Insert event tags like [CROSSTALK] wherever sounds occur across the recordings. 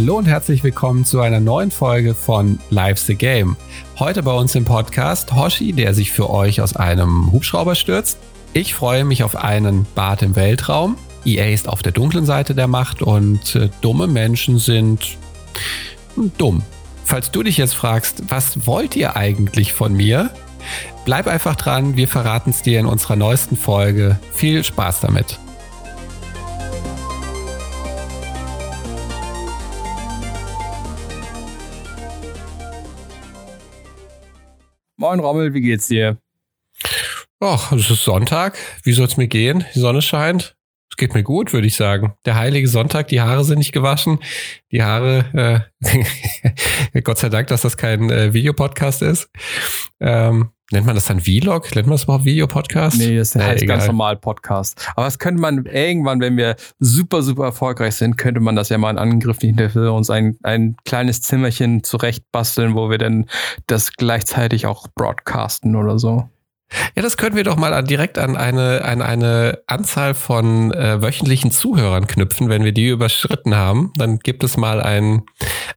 Hallo und herzlich willkommen zu einer neuen Folge von Live the Game. Heute bei uns im Podcast Hoshi, der sich für euch aus einem Hubschrauber stürzt. Ich freue mich auf einen Bad im Weltraum. EA ist auf der dunklen Seite der Macht und äh, dumme Menschen sind dumm. Falls du dich jetzt fragst, was wollt ihr eigentlich von mir? Bleib einfach dran, wir verraten es dir in unserer neuesten Folge. Viel Spaß damit. Moin Rommel, wie geht's dir? Ach, es ist Sonntag. Wie soll es mir gehen? Die Sonne scheint. Es geht mir gut, würde ich sagen. Der heilige Sonntag, die Haare sind nicht gewaschen. Die Haare, äh, [LAUGHS] Gott sei Dank, dass das kein äh, Videopodcast ist. Ähm, nennt man das dann Vlog? Nennt man das überhaupt Videopodcast? Nee, das heißt äh, ganz normal Podcast. Aber das könnte man irgendwann, wenn wir super, super erfolgreich sind, könnte man das ja mal in Angriff nehmen, für uns ein, ein kleines Zimmerchen zurecht basteln, wo wir dann das gleichzeitig auch broadcasten oder so. Ja, das können wir doch mal an, direkt an eine, an eine Anzahl von äh, wöchentlichen Zuhörern knüpfen. Wenn wir die überschritten haben, dann gibt es mal ein,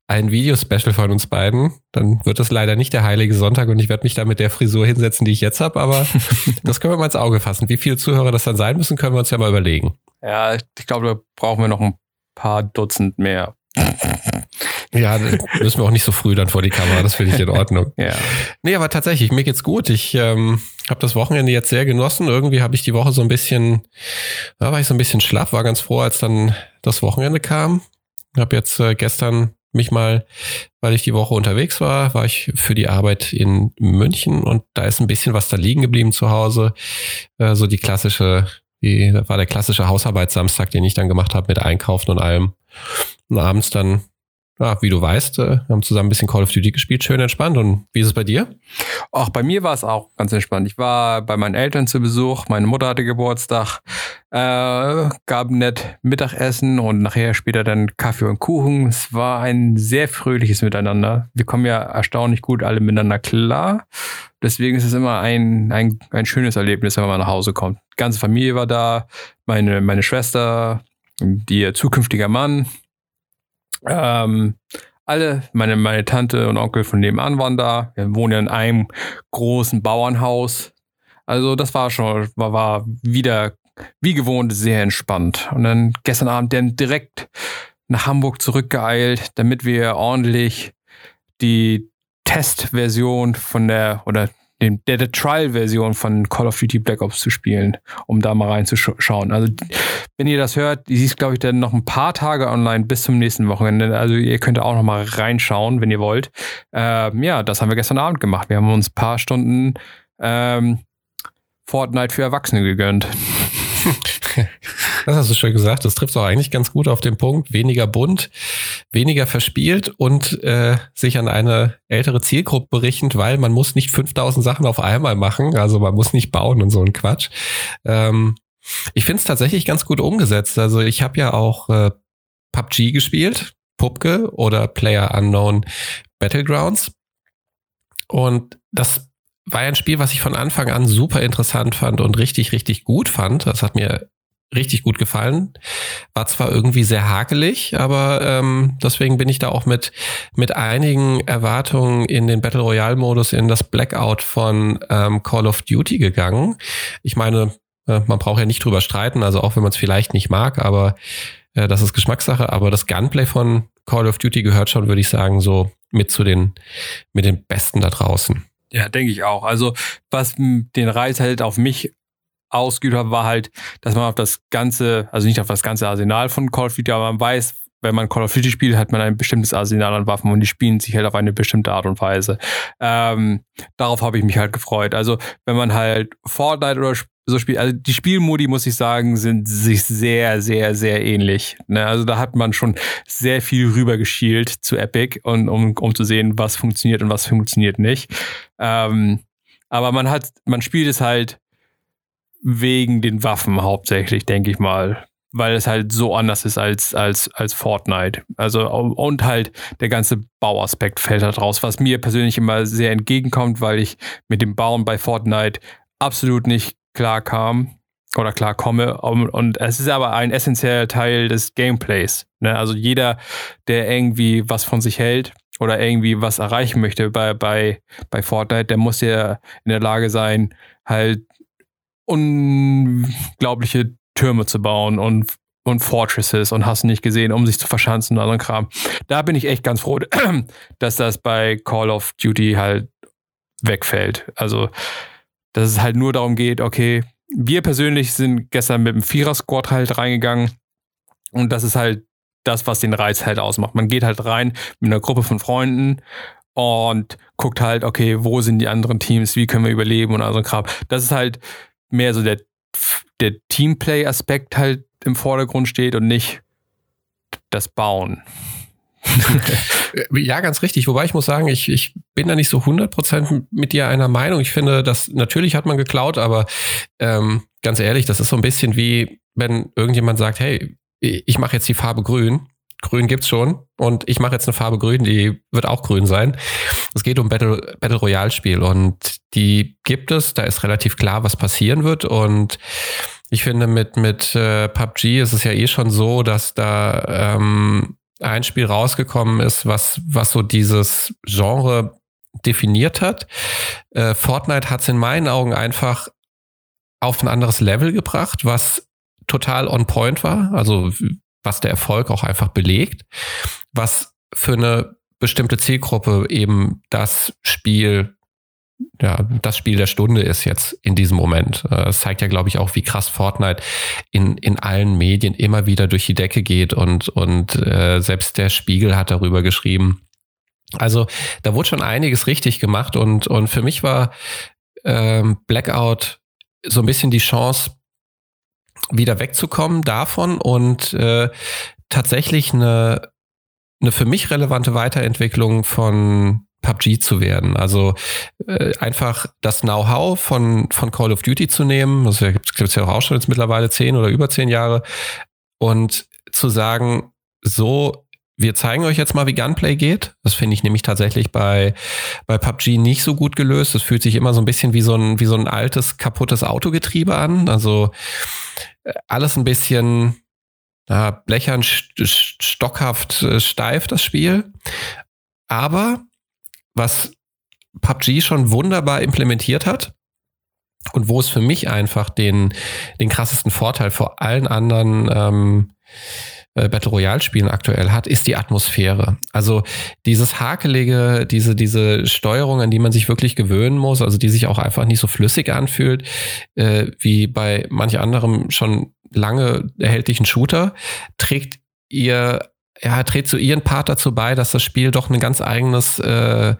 ein Videospecial von uns beiden. Dann wird es leider nicht der Heilige Sonntag und ich werde mich da mit der Frisur hinsetzen, die ich jetzt habe, aber [LAUGHS] das können wir mal ins Auge fassen. Wie viele Zuhörer das dann sein müssen, können wir uns ja mal überlegen. Ja, ich glaube, da brauchen wir noch ein paar Dutzend mehr. [LAUGHS] Ja, müssen wir auch nicht so früh dann vor die Kamera, das finde ich in Ordnung. ja. Nee, aber tatsächlich, mir geht's gut. Ich ähm, habe das Wochenende jetzt sehr genossen. Irgendwie habe ich die Woche so ein bisschen, da war ich so ein bisschen schlapp, war ganz froh, als dann das Wochenende kam. Habe jetzt äh, gestern mich mal, weil ich die Woche unterwegs war, war ich für die Arbeit in München und da ist ein bisschen was da liegen geblieben zu Hause. Äh, so die klassische, die, das war der klassische Hausarbeitssamstag, den ich dann gemacht habe mit Einkaufen und allem. Und abends dann ja, wie du weißt, äh, wir haben zusammen ein bisschen Call of Duty gespielt, schön entspannt. Und wie ist es bei dir? Ach, bei mir war es auch ganz entspannt. Ich war bei meinen Eltern zu Besuch, meine Mutter hatte Geburtstag, äh, gab nett Mittagessen und nachher später dann Kaffee und Kuchen. Es war ein sehr fröhliches Miteinander. Wir kommen ja erstaunlich gut alle miteinander klar. Deswegen ist es immer ein, ein, ein schönes Erlebnis, wenn man nach Hause kommt. Die ganze Familie war da, meine, meine Schwester, ihr zukünftiger Mann, ähm, alle, meine, meine Tante und Onkel von nebenan waren da. Wir wohnen ja in einem großen Bauernhaus. Also das war schon, war, war wieder wie gewohnt sehr entspannt. Und dann gestern Abend dann direkt nach Hamburg zurückgeeilt, damit wir ordentlich die Testversion von der oder den, der, der Trial-Version von Call of Duty Black Ops zu spielen, um da mal reinzuschauen. Also, wenn ihr das hört, die ist, glaube ich, dann noch ein paar Tage online bis zum nächsten Wochenende. Also, ihr könnt auch noch mal reinschauen, wenn ihr wollt. Ähm, ja, das haben wir gestern Abend gemacht. Wir haben uns ein paar Stunden ähm, Fortnite für Erwachsene gegönnt. [LAUGHS] [LAUGHS] Das hast du schon gesagt. Das trifft auch eigentlich ganz gut auf den Punkt. Weniger bunt, weniger verspielt und äh, sich an eine ältere Zielgruppe richtend, weil man muss nicht 5000 Sachen auf einmal machen. Also man muss nicht bauen und so ein Quatsch. Ähm, ich finde es tatsächlich ganz gut umgesetzt. Also ich habe ja auch äh, PUBG gespielt, Pupke oder Player Unknown Battlegrounds. Und das war ein Spiel, was ich von Anfang an super interessant fand und richtig, richtig gut fand. Das hat mir richtig gut gefallen. War zwar irgendwie sehr hakelig, aber ähm, deswegen bin ich da auch mit, mit einigen Erwartungen in den Battle Royale-Modus, in das Blackout von ähm, Call of Duty gegangen. Ich meine, äh, man braucht ja nicht drüber streiten, also auch wenn man es vielleicht nicht mag, aber äh, das ist Geschmackssache. Aber das Gunplay von Call of Duty gehört schon, würde ich sagen, so mit zu den, mit den Besten da draußen. Ja, denke ich auch. Also, was den Reiz halt auf mich ausgeübt hat, war halt, dass man auf das ganze, also nicht auf das ganze Arsenal von Call of Duty, aber man weiß, wenn man Call of Duty spielt, hat man ein bestimmtes Arsenal an Waffen und die spielen sich halt auf eine bestimmte Art und Weise. Ähm, darauf habe ich mich halt gefreut. Also, wenn man halt Fortnite oder so spielt, also die Spielmodi, muss ich sagen, sind sich sehr, sehr, sehr ähnlich. Ne? Also da hat man schon sehr viel rübergeschielt zu Epic und um, um zu sehen, was funktioniert und was funktioniert nicht. Ähm, aber man hat, man spielt es halt wegen den Waffen hauptsächlich, denke ich mal. Weil es halt so anders ist als, als, als Fortnite. Also, und halt der ganze Bauaspekt fällt halt raus, was mir persönlich immer sehr entgegenkommt, weil ich mit dem Bauen bei Fortnite absolut nicht klar kam. oder klar komme. Und es ist aber ein essentieller Teil des Gameplays. Ne? Also jeder, der irgendwie was von sich hält oder irgendwie was erreichen möchte bei, bei, bei Fortnite, der muss ja in der Lage sein, halt unglaubliche Türme zu bauen und, und Fortresses und hast nicht gesehen, um sich zu verschanzen und so Kram. Da bin ich echt ganz froh, [CLEARS THROAT] dass das bei Call of Duty halt wegfällt. Also, dass es halt nur darum geht, okay, wir persönlich sind gestern mit dem Vierer-Squad halt reingegangen und das ist halt das, was den Reiz halt ausmacht. Man geht halt rein mit einer Gruppe von Freunden und guckt halt, okay, wo sind die anderen Teams, wie können wir überleben und all so ein Kram. Das ist halt mehr so der, der Teamplay-Aspekt halt im Vordergrund steht und nicht das Bauen. [LAUGHS] ja, ganz richtig. Wobei ich muss sagen, ich, ich bin da nicht so 100% mit dir einer Meinung. Ich finde, dass natürlich hat man geklaut, aber ähm, ganz ehrlich, das ist so ein bisschen wie, wenn irgendjemand sagt, hey, ich mache jetzt die Farbe grün. Grün gibt's schon und ich mache jetzt eine Farbe grün, die wird auch grün sein. Es geht um Battle, Battle Royale Spiel und die gibt es. Da ist relativ klar, was passieren wird und ich finde, mit, mit äh, PUBG ist es ja eh schon so, dass da ähm, ein Spiel rausgekommen ist, was, was so dieses Genre definiert hat. Äh, Fortnite hat es in meinen Augen einfach auf ein anderes Level gebracht, was total on point war, also was der Erfolg auch einfach belegt, was für eine bestimmte Zielgruppe eben das Spiel ja, das Spiel der Stunde ist jetzt in diesem Moment. Äh, es zeigt ja, glaube ich, auch, wie krass Fortnite in, in allen Medien immer wieder durch die Decke geht und, und äh, selbst der Spiegel hat darüber geschrieben. Also da wurde schon einiges richtig gemacht und, und für mich war ähm, Blackout so ein bisschen die Chance, wieder wegzukommen davon und äh, tatsächlich eine, eine für mich relevante Weiterentwicklung von PUBG zu werden. Also äh, einfach das Know-how von, von Call of Duty zu nehmen, das gibt es ja auch schon jetzt mittlerweile zehn oder über zehn Jahre, und zu sagen, so, wir zeigen euch jetzt mal, wie Gunplay geht. Das finde ich nämlich tatsächlich bei, bei PUBG nicht so gut gelöst. Das fühlt sich immer so ein bisschen wie so ein, wie so ein altes, kaputtes Autogetriebe an. Also alles ein bisschen ja, blechern, stockhaft, äh, steif, das Spiel. Aber was PUBG schon wunderbar implementiert hat und wo es für mich einfach den, den krassesten Vorteil vor allen anderen ähm, äh, Battle Royale Spielen aktuell hat, ist die Atmosphäre. Also dieses hakelige, diese, diese Steuerung, an die man sich wirklich gewöhnen muss, also die sich auch einfach nicht so flüssig anfühlt, äh, wie bei manch anderem schon lange erhältlichen Shooter, trägt ihr ja, trägt so ihren Part dazu bei, dass das Spiel doch ein ganz eigenes, äh,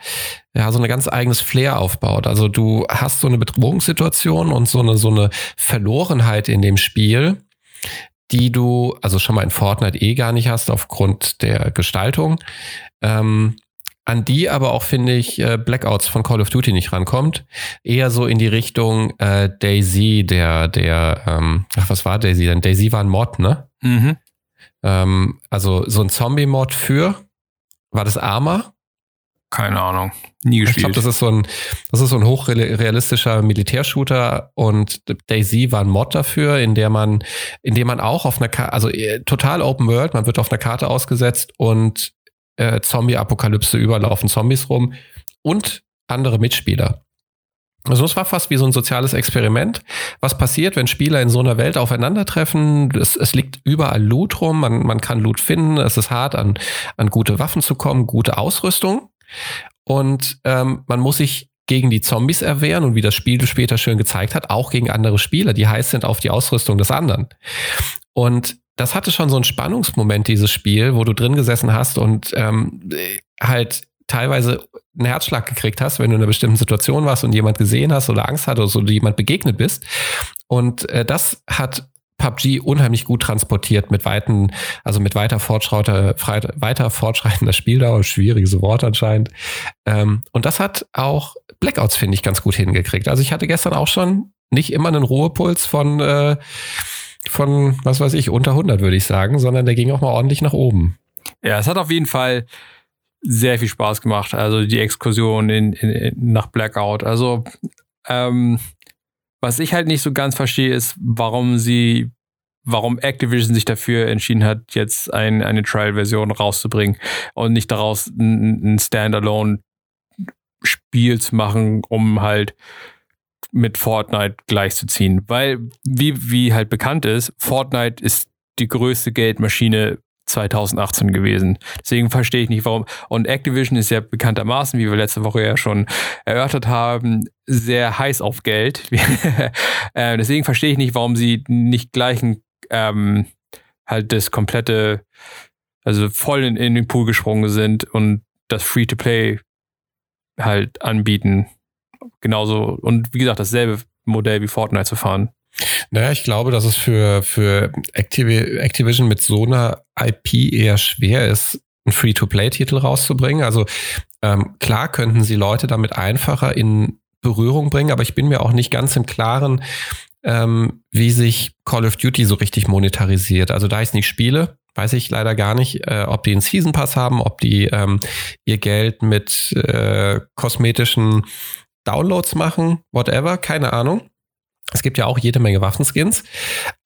ja, so eine ganz eigenes Flair aufbaut. Also du hast so eine Bedrohungssituation und so eine, so eine Verlorenheit in dem Spiel, die du, also schon mal in Fortnite eh gar nicht hast aufgrund der Gestaltung, ähm, an die aber auch, finde ich, äh, Blackouts von Call of Duty nicht rankommt. Eher so in die Richtung äh, Daisy, der, der, ähm, ach, was war Daisy denn? Daisy war ein Mod, ne? Mhm. Ähm, also so ein Zombie-Mod für, war das Arma? Keine Ahnung. Nie gespielt. Ich glaube, das ist so ein, das ist so ein hochrealistischer Militärshooter und Daisy war ein Mod dafür, in der man, in dem man auch auf einer Karte, also äh, total Open World, man wird auf einer Karte ausgesetzt und äh, Zombie-Apokalypse überlaufen Zombies rum und andere Mitspieler. Also es war fast wie so ein soziales Experiment. Was passiert, wenn Spieler in so einer Welt aufeinandertreffen? Es, es liegt überall Loot rum, man, man kann Loot finden, es ist hart, an, an gute Waffen zu kommen, gute Ausrüstung. Und ähm, man muss sich gegen die Zombies erwehren und wie das Spiel später schön gezeigt hat, auch gegen andere Spieler, die heiß sind auf die Ausrüstung des anderen. Und das hatte schon so einen Spannungsmoment, dieses Spiel, wo du drin gesessen hast und ähm, halt teilweise einen Herzschlag gekriegt hast, wenn du in einer bestimmten Situation warst und jemand gesehen hast oder Angst hatte oder so, jemand begegnet bist. Und äh, das hat PUBG unheimlich gut transportiert mit weiten, also mit weiter fortschreiter, weiter fortschreitender Spieldauer, schwieriges Wort anscheinend. Ähm, und das hat auch Blackouts, finde ich, ganz gut hingekriegt. Also ich hatte gestern auch schon nicht immer einen Ruhepuls von, äh, von, was weiß ich, unter 100 würde ich sagen, sondern der ging auch mal ordentlich nach oben. Ja, es hat auf jeden Fall sehr viel Spaß gemacht. Also die Exkursion in, in, in nach Blackout. Also ähm, was ich halt nicht so ganz verstehe, ist, warum sie, warum Activision sich dafür entschieden hat, jetzt ein, eine Trial-Version rauszubringen und nicht daraus ein, ein Standalone-Spiel zu machen, um halt mit Fortnite gleichzuziehen. Weil, wie, wie halt bekannt ist, Fortnite ist die größte Geldmaschine 2018 gewesen. Deswegen verstehe ich nicht, warum. Und Activision ist ja bekanntermaßen, wie wir letzte Woche ja schon erörtert haben, sehr heiß auf Geld. [LAUGHS] äh, deswegen verstehe ich nicht, warum sie nicht gleich ähm, halt das komplette, also voll in, in den Pool gesprungen sind und das Free-to-Play halt anbieten. Genauso, und wie gesagt, dasselbe Modell wie Fortnite zu fahren. Naja, ich glaube, dass es für, für Activ Activision mit so einer IP eher schwer ist, einen Free-to-Play-Titel rauszubringen. Also ähm, klar könnten sie Leute damit einfacher in Berührung bringen, aber ich bin mir auch nicht ganz im Klaren, ähm, wie sich Call of Duty so richtig monetarisiert. Also da ich es nicht spiele, weiß ich leider gar nicht, äh, ob die einen Season Pass haben, ob die ähm, ihr Geld mit äh, kosmetischen Downloads machen, whatever, keine Ahnung. Es gibt ja auch jede Menge Waffenskins.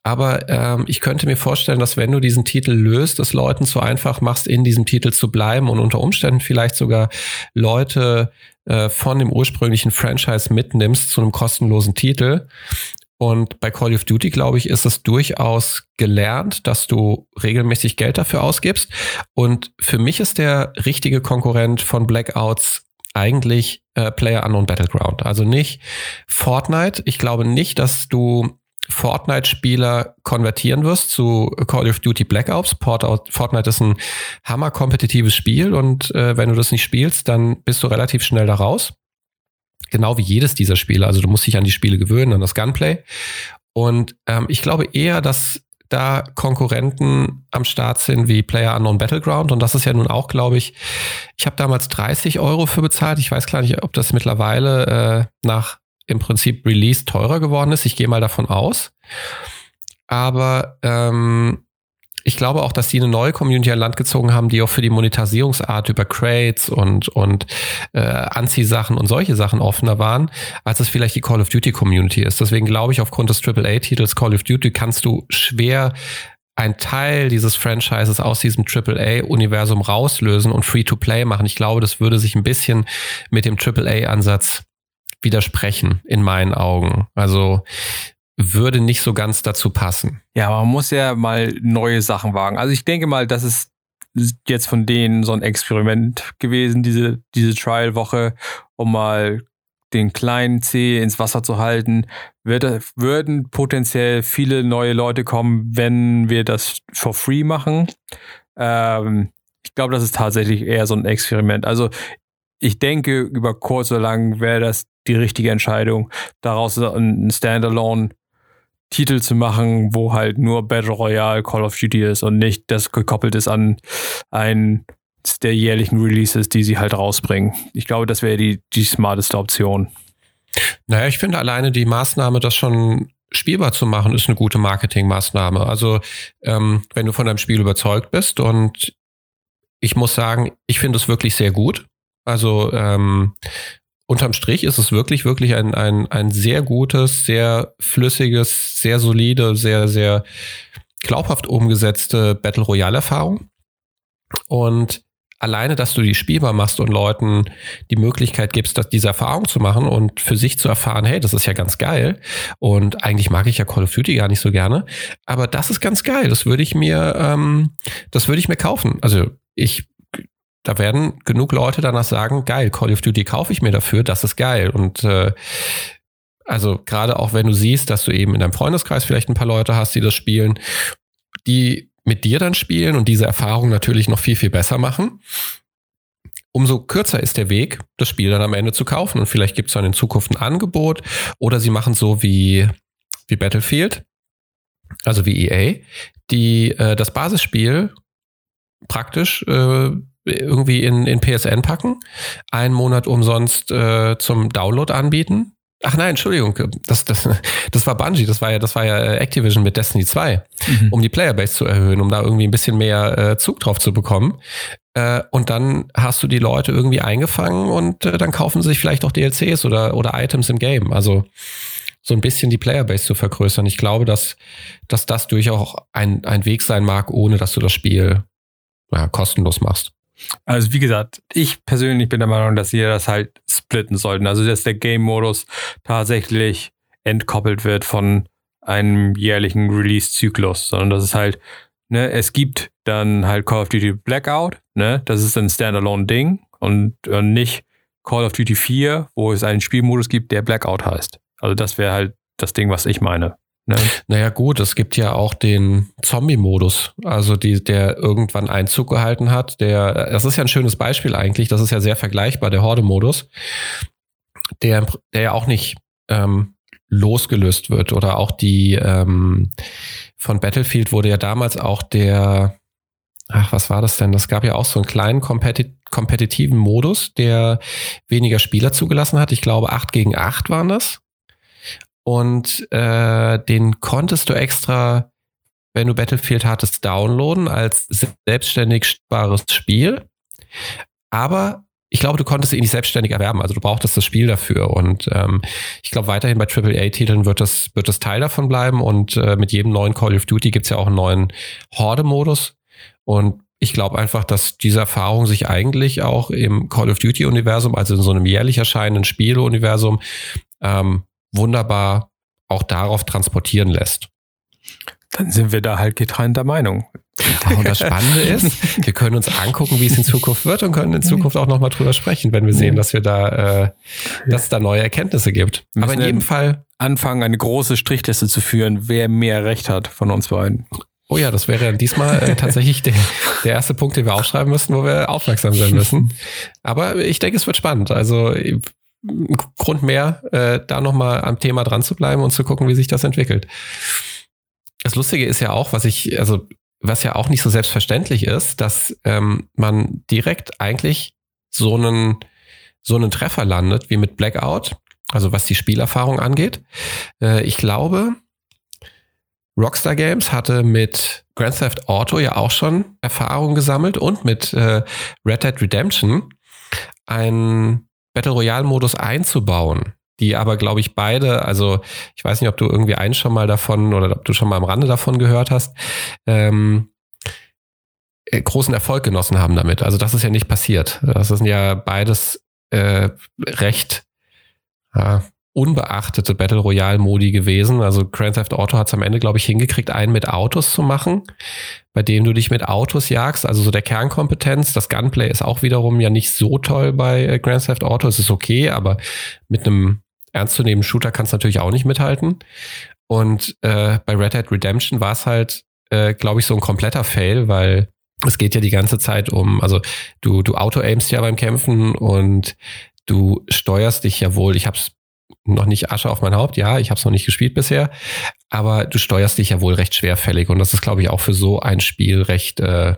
Aber ähm, ich könnte mir vorstellen, dass wenn du diesen Titel löst, es Leuten zu einfach machst, in diesem Titel zu bleiben und unter Umständen vielleicht sogar Leute äh, von dem ursprünglichen Franchise mitnimmst zu einem kostenlosen Titel. Und bei Call of Duty, glaube ich, ist es durchaus gelernt, dass du regelmäßig Geld dafür ausgibst. Und für mich ist der richtige Konkurrent von Blackouts eigentlich äh, Player Unknown Battleground. Also nicht Fortnite. Ich glaube nicht, dass du Fortnite-Spieler konvertieren wirst zu Call of Duty Black Ops. Fortnite ist ein hammer-kompetitives Spiel und äh, wenn du das nicht spielst, dann bist du relativ schnell da raus. Genau wie jedes dieser Spiele. Also du musst dich an die Spiele gewöhnen, an das Gunplay. Und ähm, ich glaube eher, dass da Konkurrenten am Start sind wie Player Unknown Battleground. Und das ist ja nun auch, glaube ich, ich habe damals 30 Euro für bezahlt. Ich weiß gar nicht, ob das mittlerweile äh, nach im Prinzip Release teurer geworden ist. Ich gehe mal davon aus. Aber ähm, ich glaube auch, dass die eine neue Community an Land gezogen haben, die auch für die Monetarisierungsart über Crates und, und äh, Anziehsachen und solche Sachen offener waren, als es vielleicht die Call of Duty Community ist. Deswegen glaube ich, aufgrund des AAA-Titels Call of Duty kannst du schwer ein Teil dieses Franchises aus diesem AAA-Universum rauslösen und Free-to-Play machen. Ich glaube, das würde sich ein bisschen mit dem AAA-Ansatz widersprechen, in meinen Augen. Also würde nicht so ganz dazu passen. Ja, man muss ja mal neue Sachen wagen. Also ich denke mal, das ist jetzt von denen so ein Experiment gewesen, diese, diese Trial-Woche, um mal den kleinen C ins Wasser zu halten. Würde, würden potenziell viele neue Leute kommen, wenn wir das for free machen. Ähm, ich glaube, das ist tatsächlich eher so ein Experiment. Also ich denke, über kurz oder lang wäre das die richtige Entscheidung, daraus ein Standalone Titel zu machen, wo halt nur Battle Royale Call of Duty ist und nicht das gekoppelt ist an einen der jährlichen Releases, die sie halt rausbringen. Ich glaube, das wäre die, die smarteste Option. Naja, ich finde alleine die Maßnahme, das schon spielbar zu machen, ist eine gute Marketingmaßnahme. Also ähm, wenn du von deinem Spiel überzeugt bist und ich muss sagen, ich finde es wirklich sehr gut. Also ähm, unterm Strich ist es wirklich, wirklich ein, ein, ein sehr gutes, sehr flüssiges, sehr solide, sehr, sehr glaubhaft umgesetzte Battle Royale-Erfahrung. Und alleine, dass du die spielbar machst und Leuten die Möglichkeit gibst, dass diese Erfahrung zu machen und für sich zu erfahren, hey, das ist ja ganz geil. Und eigentlich mag ich ja Call of Duty gar nicht so gerne. Aber das ist ganz geil. Das würde ich mir, ähm, das würde ich mir kaufen. Also ich da werden genug Leute danach sagen, geil, Call of Duty kaufe ich mir dafür, das ist geil. Und äh, also gerade auch wenn du siehst, dass du eben in deinem Freundeskreis vielleicht ein paar Leute hast, die das spielen, die mit dir dann spielen und diese Erfahrung natürlich noch viel, viel besser machen, umso kürzer ist der Weg, das Spiel dann am Ende zu kaufen. Und vielleicht gibt es dann in Zukunft ein Angebot oder sie machen so wie, wie Battlefield, also wie EA, die äh, das Basisspiel praktisch äh, irgendwie in, in PSN packen, einen Monat umsonst äh, zum Download anbieten. Ach nein, Entschuldigung, das, das, das war Bungie, das war ja, das war ja äh, Activision mit Destiny 2, mhm. um die Playerbase zu erhöhen, um da irgendwie ein bisschen mehr äh, Zug drauf zu bekommen. Äh, und dann hast du die Leute irgendwie eingefangen und äh, dann kaufen sie sich vielleicht auch DLCs oder, oder Items im Game. Also so ein bisschen die Playerbase zu vergrößern. Ich glaube, dass, dass das durchaus ein, ein Weg sein mag, ohne dass du das Spiel ja, kostenlos machst. Also wie gesagt, ich persönlich bin der Meinung, dass ihr das halt splitten sollten. Also dass der Game-Modus tatsächlich entkoppelt wird von einem jährlichen Release-Zyklus, sondern dass es halt, ne, es gibt dann halt Call of Duty Blackout, ne, das ist ein Standalone-Ding und, und nicht Call of Duty 4, wo es einen Spielmodus gibt, der Blackout heißt. Also das wäre halt das Ding, was ich meine. Ne? Naja gut, es gibt ja auch den Zombie-Modus, also die, der irgendwann Einzug gehalten hat. Der, das ist ja ein schönes Beispiel eigentlich, das ist ja sehr vergleichbar, der Horde-Modus, der, der ja auch nicht ähm, losgelöst wird. Oder auch die ähm, von Battlefield wurde ja damals auch der, ach, was war das denn? Das gab ja auch so einen kleinen kompetit kompetitiven Modus, der weniger Spieler zugelassen hat. Ich glaube, acht gegen acht waren das und äh, den konntest du extra, wenn du Battlefield hattest, downloaden als selbstständig spielbares Spiel. Aber ich glaube, du konntest ihn nicht selbstständig erwerben. Also du brauchtest das Spiel dafür. Und ähm, ich glaube, weiterhin bei AAA-Titeln wird das, wird das Teil davon bleiben. Und äh, mit jedem neuen Call of Duty gibt's ja auch einen neuen Horde-Modus. Und ich glaube einfach, dass diese Erfahrung sich eigentlich auch im Call of Duty-Universum, also in so einem jährlich erscheinenden Spieluniversum, ähm, wunderbar auch darauf transportieren lässt. Dann sind wir da halt getrennter Meinung. Und das Spannende [LAUGHS] ist, wir können uns angucken, wie es in Zukunft wird und können in Zukunft auch nochmal drüber sprechen, wenn wir sehen, dass wir da, äh, dass es da neue Erkenntnisse gibt. Aber in jedem Fall anfangen, eine große Strichliste zu führen, wer mehr Recht hat von uns beiden. Oh ja, das wäre diesmal äh, tatsächlich der, der erste Punkt, den wir aufschreiben müssen, wo wir aufmerksam sein müssen. [LAUGHS] Aber ich denke, es wird spannend. Also Grund mehr, äh, da nochmal am Thema dran zu bleiben und zu gucken, wie sich das entwickelt. Das Lustige ist ja auch, was ich, also was ja auch nicht so selbstverständlich ist, dass ähm, man direkt eigentlich so einen, so einen Treffer landet wie mit Blackout, also was die Spielerfahrung angeht. Äh, ich glaube, Rockstar Games hatte mit Grand Theft Auto ja auch schon Erfahrung gesammelt und mit äh, Red Dead Redemption ein Battle Royale-Modus einzubauen, die aber, glaube ich, beide, also ich weiß nicht, ob du irgendwie einen schon mal davon oder ob du schon mal am Rande davon gehört hast, ähm, äh, großen Erfolg genossen haben damit. Also das ist ja nicht passiert. Das sind ja beides äh, recht ja, unbeachtete Battle Royale Modi gewesen. Also Grand Theft Auto hat es am Ende, glaube ich, hingekriegt, einen mit Autos zu machen, bei dem du dich mit Autos jagst. Also so der Kernkompetenz. Das Gunplay ist auch wiederum ja nicht so toll bei äh, Grand Theft Auto. Es ist okay, aber mit einem ernstzunehmenden Shooter kannst du natürlich auch nicht mithalten. Und äh, bei Red Dead Redemption war es halt, äh, glaube ich, so ein kompletter Fail, weil es geht ja die ganze Zeit um, also du, du auto-aimst ja beim Kämpfen und du steuerst dich ja wohl, ich habe es noch nicht Asche auf mein Haupt, ja, ich habe es noch nicht gespielt bisher, aber du steuerst dich ja wohl recht schwerfällig und das ist, glaube ich, auch für so ein Spiel recht, äh,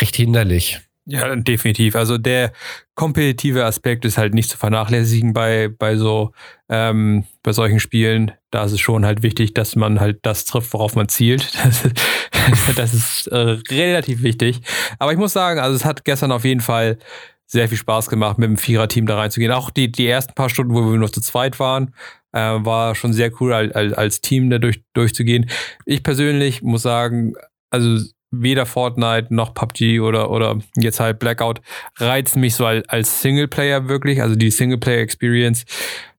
recht hinderlich. Ja, definitiv. Also der kompetitive Aspekt ist halt nicht zu vernachlässigen bei, bei so ähm, bei solchen Spielen. Da ist es schon halt wichtig, dass man halt das trifft, worauf man zielt. [LAUGHS] Das, das ist äh, relativ wichtig. Aber ich muss sagen, also es hat gestern auf jeden Fall sehr viel Spaß gemacht, mit dem Vierer-Team da reinzugehen. Auch die, die ersten paar Stunden, wo wir nur zu zweit waren, äh, war schon sehr cool, als, als Team da durch, durchzugehen. Ich persönlich muss sagen, also weder Fortnite noch PUBG oder, oder jetzt halt Blackout reizen mich so als, als Singleplayer wirklich, also die Singleplayer-Experience.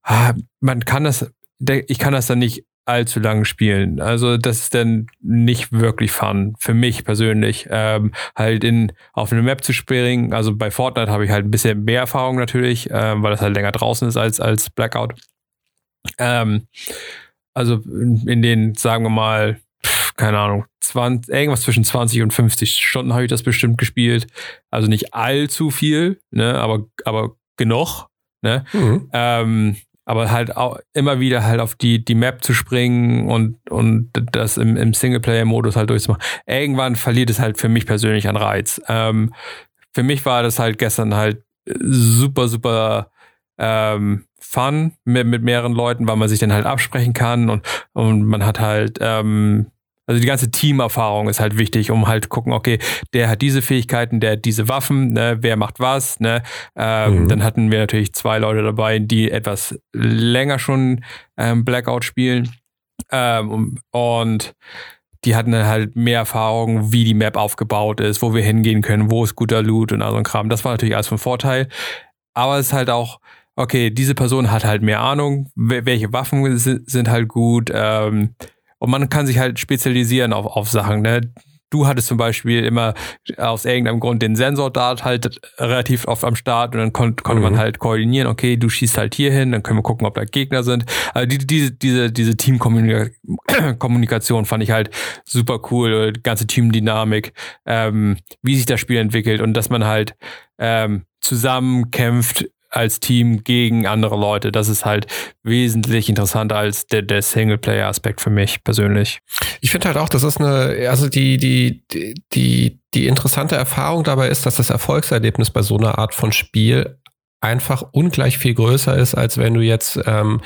Ah, man kann das, ich kann das dann nicht allzu lang spielen. Also das ist dann nicht wirklich fun für mich persönlich. Ähm, halt in auf eine Map zu springen. Also bei Fortnite habe ich halt ein bisschen mehr Erfahrung natürlich, ähm, weil das halt länger draußen ist als als Blackout. Ähm, also in, in, den sagen wir mal keine Ahnung 20, irgendwas zwischen 20 und 50 Stunden habe ich das bestimmt gespielt. Also nicht allzu viel, ne, aber aber genug. Ne? Mhm. Ähm, aber halt auch immer wieder halt auf die, die Map zu springen und, und das im, im Singleplayer-Modus halt durchzumachen. Irgendwann verliert es halt für mich persönlich an Reiz. Ähm, für mich war das halt gestern halt super, super ähm, Fun mit, mit mehreren Leuten, weil man sich dann halt absprechen kann und, und man hat halt ähm, Also die ganze Teamerfahrung ist halt wichtig, um halt gucken, okay, der hat diese Fähigkeiten, der hat diese Waffen, ne, wer macht was, ne? Ähm, mhm. Dann hatten wir natürlich zwei Leute dabei, die etwas länger schon ähm, Blackout spielen. Ähm, und die hatten dann halt mehr Erfahrung, wie die Map aufgebaut ist, wo wir hingehen können, wo ist guter Loot und all so ein Kram. Das war natürlich alles von Vorteil. Aber es ist halt auch, okay, diese Person hat halt mehr Ahnung, welche Waffen sind, halt gut. Ähm, und man kann sich halt spezialisieren auf, auf Sachen. Ne? Du hattest zum Beispiel immer aus irgendeinem Grund den Sensor-Dart halt relativ oft am Start und dann kon konnte mhm. man halt koordinieren, okay, du schießt halt hier hin, dann können wir gucken, ob da Gegner sind. Also die, diese, diese, diese Teamkommunikation [CLEARS THROAT] fand ich halt super cool, die ganze Teamdynamik, ähm, wie sich das Spiel entwickelt und dass man halt ähm, zusammen kämpft als Team gegen andere Leute. Das ist halt wesentlich interessanter als der, der Singleplayer-Aspekt für mich persönlich. Ich finde halt auch, das ist eine, also die, die, die, die interessante Erfahrung dabei ist, dass das Erfolgserlebnis bei so einer Art von Spiel einfach ungleich viel größer ist, als wenn du jetzt ähm,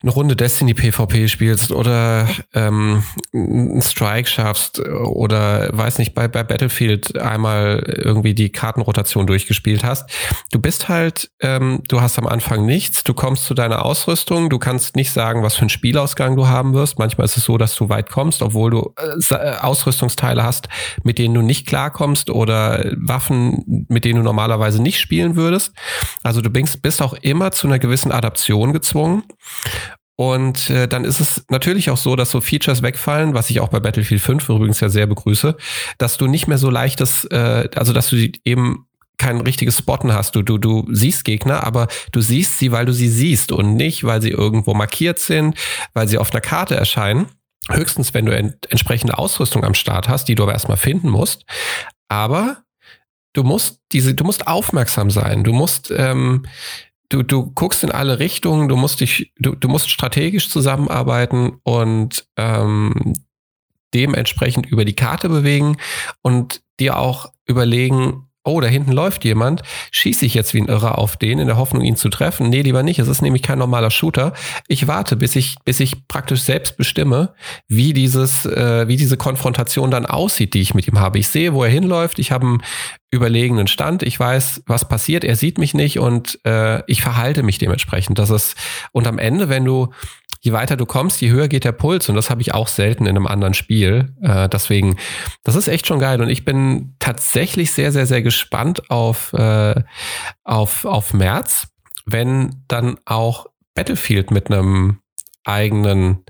eine Runde Destiny PvP spielst oder ähm, einen Strike schaffst oder weiß nicht, bei, bei Battlefield einmal irgendwie die Kartenrotation durchgespielt hast. Du bist halt, ähm, du hast am Anfang nichts, du kommst zu deiner Ausrüstung, du kannst nicht sagen, was für einen Spielausgang du haben wirst. Manchmal ist es so, dass du weit kommst, obwohl du äh, äh Ausrüstungsteile hast, mit denen du nicht klarkommst oder Waffen, mit denen du normalerweise nicht spielen würdest. Also du bist, bist auch immer zu einer gewissen Adaption gezwungen. Und äh, dann ist es natürlich auch so, dass so Features wegfallen, was ich auch bei Battlefield 5 übrigens ja sehr begrüße, dass du nicht mehr so leichtes, äh, also dass du eben kein richtiges Spotten hast. Du, du, du siehst Gegner, aber du siehst sie, weil du sie siehst und nicht, weil sie irgendwo markiert sind, weil sie auf einer Karte erscheinen. Höchstens, wenn du ent entsprechende Ausrüstung am Start hast, die du aber erstmal finden musst. Aber du musst diese, du musst aufmerksam sein. Du musst ähm, du, du guckst in alle Richtungen, du musst dich, du, du musst strategisch zusammenarbeiten und ähm, dementsprechend über die Karte bewegen und dir auch überlegen, oh, da hinten läuft jemand, schieße ich jetzt wie ein Irrer auf den in der Hoffnung, ihn zu treffen? Nee, lieber nicht. Es ist nämlich kein normaler Shooter. Ich warte, bis ich, bis ich praktisch selbst bestimme, wie dieses, äh, wie diese Konfrontation dann aussieht, die ich mit ihm habe. Ich sehe, wo er hinläuft. Ich habe einen überlegenen Stand. Ich weiß, was passiert. Er sieht mich nicht und äh, ich verhalte mich dementsprechend. Das ist, und am Ende, wenn du je weiter du kommst, je höher geht der Puls. Und das habe ich auch selten in einem anderen Spiel. Äh, deswegen, das ist echt schon geil. Und ich bin tatsächlich sehr, sehr, sehr gespannt auf, äh, auf, auf März, wenn dann auch Battlefield mit einem eigenen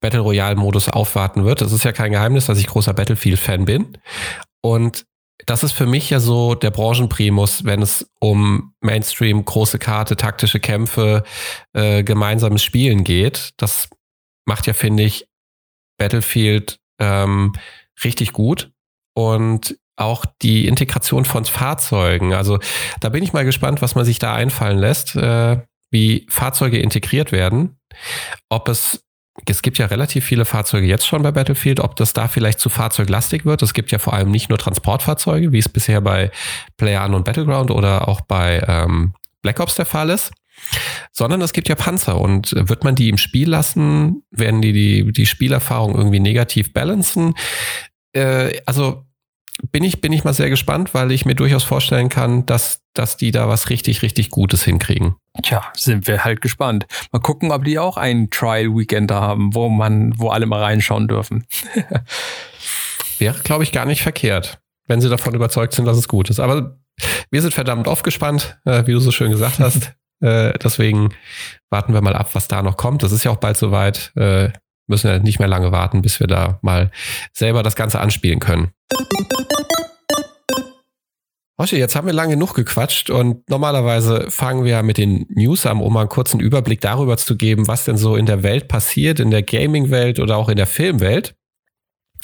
Battle Royale Modus aufwarten wird. Das ist ja kein Geheimnis, dass ich großer Battlefield-Fan bin. Und das ist für mich ja so der Branchenprimus, wenn es um Mainstream, große Karte, taktische Kämpfe, äh, gemeinsames Spielen geht. Das macht ja, finde ich, Battlefield ähm, richtig gut. Und auch die Integration von Fahrzeugen. Also da bin ich mal gespannt, was man sich da einfallen lässt, äh, wie Fahrzeuge integriert werden. Ob es es gibt ja relativ viele Fahrzeuge jetzt schon bei Battlefield, ob das da vielleicht zu fahrzeuglastig wird. Es gibt ja vor allem nicht nur Transportfahrzeuge, wie es bisher bei PlayerUnknown und Battleground oder auch bei ähm, Black Ops der Fall ist, sondern es gibt ja Panzer und wird man die im Spiel lassen, werden die die, die Spielerfahrung irgendwie negativ balancen? Äh, also bin ich, bin ich mal sehr gespannt, weil ich mir durchaus vorstellen kann, dass, dass die da was richtig, richtig Gutes hinkriegen. Tja, sind wir halt gespannt. Mal gucken, ob die auch einen Trial-Weekend da haben, wo man, wo alle mal reinschauen dürfen. [LAUGHS] Wäre, glaube ich, gar nicht verkehrt, wenn sie davon überzeugt sind, dass es gut ist. Aber wir sind verdammt oft gespannt, äh, wie du so schön gesagt hast. [LAUGHS] äh, deswegen warten wir mal ab, was da noch kommt. Das ist ja auch bald soweit. Äh, müssen ja nicht mehr lange warten, bis wir da mal selber das Ganze anspielen können. Oschi, jetzt haben wir lange genug gequatscht und normalerweise fangen wir mit den News an, um mal einen kurzen Überblick darüber zu geben, was denn so in der Welt passiert, in der Gaming-Welt oder auch in der Filmwelt.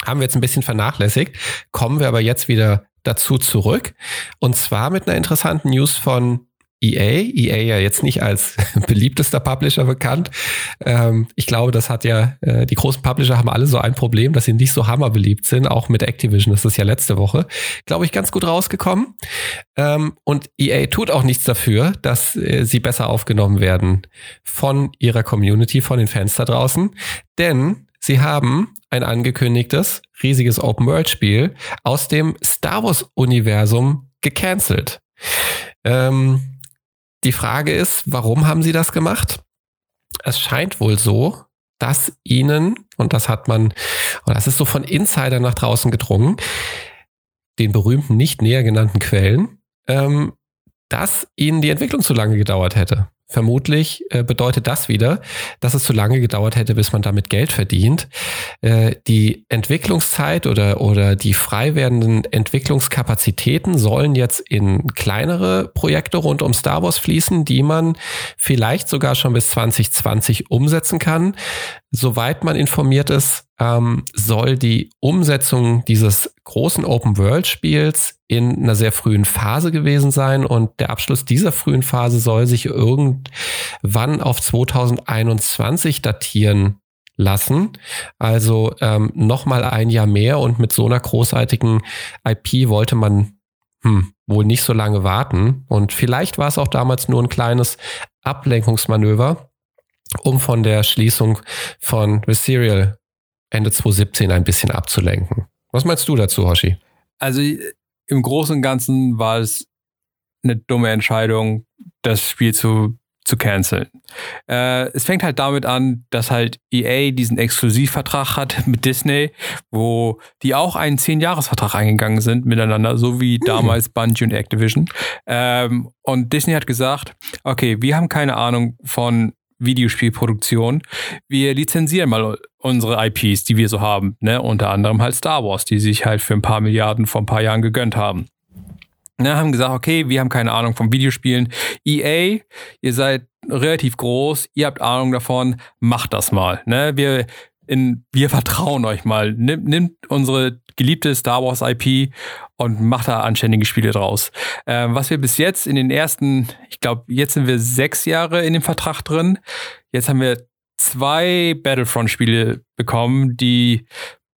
Haben wir jetzt ein bisschen vernachlässigt, kommen wir aber jetzt wieder dazu zurück. Und zwar mit einer interessanten News von EA, EA ja jetzt nicht als [LAUGHS] beliebtester Publisher bekannt. Ähm, ich glaube, das hat ja, äh, die großen Publisher haben alle so ein Problem, dass sie nicht so hammerbeliebt sind, auch mit Activision, das ist ja letzte Woche, glaube ich, ganz gut rausgekommen. Ähm, und EA tut auch nichts dafür, dass äh, sie besser aufgenommen werden von ihrer Community, von den Fans da draußen. Denn sie haben ein angekündigtes, riesiges Open-World-Spiel aus dem Star Wars-Universum gecancelt. Ähm, die Frage ist, warum haben sie das gemacht? Es scheint wohl so, dass ihnen, und das hat man, und das ist so von Insider nach draußen gedrungen, den berühmten nicht näher genannten Quellen, ähm, dass ihnen die Entwicklung zu lange gedauert hätte. Vermutlich äh, bedeutet das wieder, dass es zu lange gedauert hätte, bis man damit Geld verdient. Äh, die Entwicklungszeit oder, oder die frei werdenden Entwicklungskapazitäten sollen jetzt in kleinere Projekte rund um Star Wars fließen, die man vielleicht sogar schon bis 2020 umsetzen kann. Soweit man informiert ist, ähm, soll die Umsetzung dieses großen Open-World-Spiels in einer sehr frühen Phase gewesen sein und der Abschluss dieser frühen Phase soll sich irgendwann auf 2021 datieren lassen. Also ähm, nochmal ein Jahr mehr und mit so einer großartigen IP wollte man hm, wohl nicht so lange warten. Und vielleicht war es auch damals nur ein kleines Ablenkungsmanöver, um von der Schließung von The Serial Ende 2017 ein bisschen abzulenken. Was meinst du dazu, Hoshi? Also im Großen und Ganzen war es eine dumme Entscheidung, das Spiel zu, zu canceln. Äh, es fängt halt damit an, dass halt EA diesen Exklusivvertrag hat [LAUGHS] mit Disney, wo die auch einen 10-Jahres-Vertrag eingegangen sind miteinander, so wie hm. damals Bungie und Activision. Ähm, und Disney hat gesagt, okay, wir haben keine Ahnung von Videospielproduktion. Wir lizenzieren mal unsere IPs, die wir so haben, ne? Unter anderem halt Star Wars, die sich halt für ein paar Milliarden vor ein paar Jahren gegönnt haben. Ne, haben gesagt, okay, wir haben keine Ahnung von Videospielen. EA, ihr seid relativ groß, ihr habt Ahnung davon, macht das mal. Ne? Wir, in, wir vertrauen euch mal. Nimm, nimmt unsere geliebte Star Wars IP und macht da anständige Spiele draus. Ähm, was wir bis jetzt in den ersten, ich glaube, jetzt sind wir sechs Jahre in dem Vertrag drin. Jetzt haben wir zwei Battlefront-Spiele bekommen, die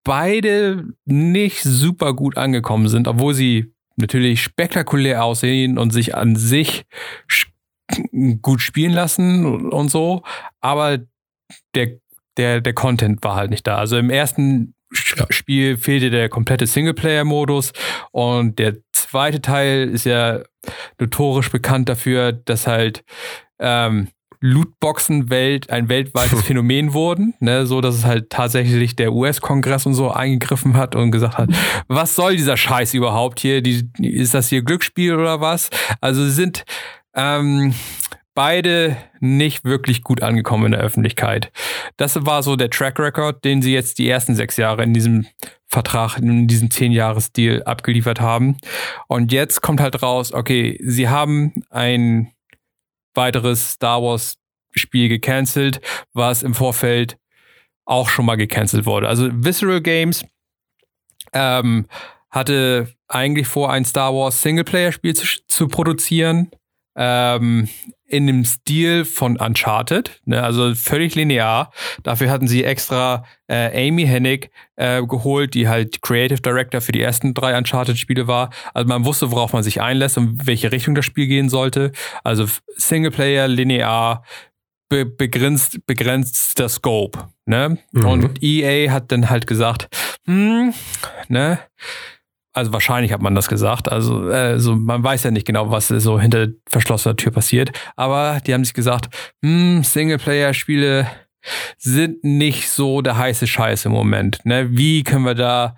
beide nicht super gut angekommen sind, obwohl sie natürlich spektakulär aussehen und sich an sich gut spielen lassen und so. Aber der der, der Content war halt nicht da. Also im ersten ja. Spiel fehlte der komplette Singleplayer-Modus und der zweite Teil ist ja notorisch bekannt dafür, dass halt ähm, Lootboxen-Welt ein weltweites [LAUGHS] Phänomen wurden, ne, so dass es halt tatsächlich der US-Kongress und so eingegriffen hat und gesagt hat, was soll dieser Scheiß überhaupt hier? Die, ist das hier Glücksspiel oder was? Also sind ähm, beide nicht wirklich gut angekommen in der Öffentlichkeit. Das war so der Track Record, den sie jetzt die ersten sechs Jahre in diesem Vertrag, in diesem zehn Jahres Deal abgeliefert haben. Und jetzt kommt halt raus, okay, sie haben ein weiteres Star Wars Spiel gecancelt, was im Vorfeld auch schon mal gecancelt wurde. Also Visceral Games ähm, hatte eigentlich vor, ein Star Wars Singleplayer-Spiel zu, zu produzieren. Ähm, in dem Stil von Uncharted, ne, also völlig linear. Dafür hatten sie extra äh, Amy Hennig äh, geholt, die halt Creative Director für die ersten drei Uncharted-Spiele war. Also man wusste, worauf man sich einlässt und welche Richtung das Spiel gehen sollte. Also Singleplayer, linear, be begrenzt, begrenzter Scope. Ne? Mhm. Und EA hat dann halt gesagt, hm, ne, also wahrscheinlich hat man das gesagt. Also, also man weiß ja nicht genau, was so hinter verschlossener Tür passiert. Aber die haben sich gesagt, hm, Singleplayer-Spiele sind nicht so der heiße Scheiß im Moment. Ne? Wie können wir da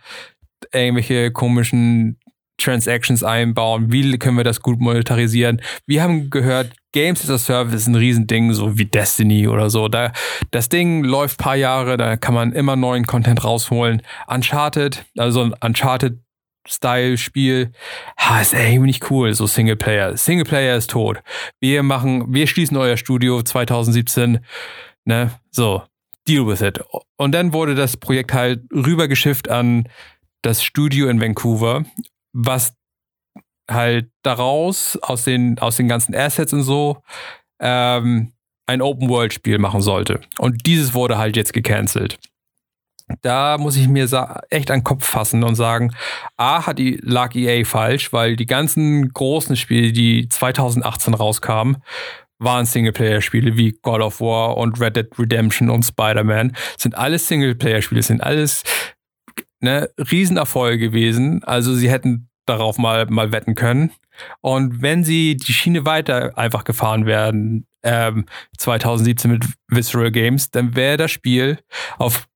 irgendwelche komischen Transactions einbauen? Wie können wir das gut monetarisieren? Wir haben gehört, Games as a Service ist ein Riesending, so wie Destiny oder so. Da, das Ding läuft paar Jahre, da kann man immer neuen Content rausholen. Uncharted, also ein Uncharted Style-Spiel, ha, ist irgendwie nicht cool, so Singleplayer. Singleplayer ist tot. Wir machen, wir schließen euer Studio 2017, ne, so, deal with it. Und dann wurde das Projekt halt rübergeschifft an das Studio in Vancouver, was halt daraus, aus den, aus den ganzen Assets und so, ähm, ein Open-World-Spiel machen sollte. Und dieses wurde halt jetzt gecancelt da muss ich mir echt an den Kopf fassen und sagen, A, hat lag EA falsch, weil die ganzen großen Spiele, die 2018 rauskamen, waren Singleplayer-Spiele wie God of War und Red Dead Redemption und Spider-Man. Sind alles Singleplayer-Spiele, sind alles ne, Riesenerfolge gewesen. Also sie hätten darauf mal, mal wetten können. Und wenn sie die Schiene weiter einfach gefahren werden, ähm, 2017 mit Visceral Games, dann wäre das Spiel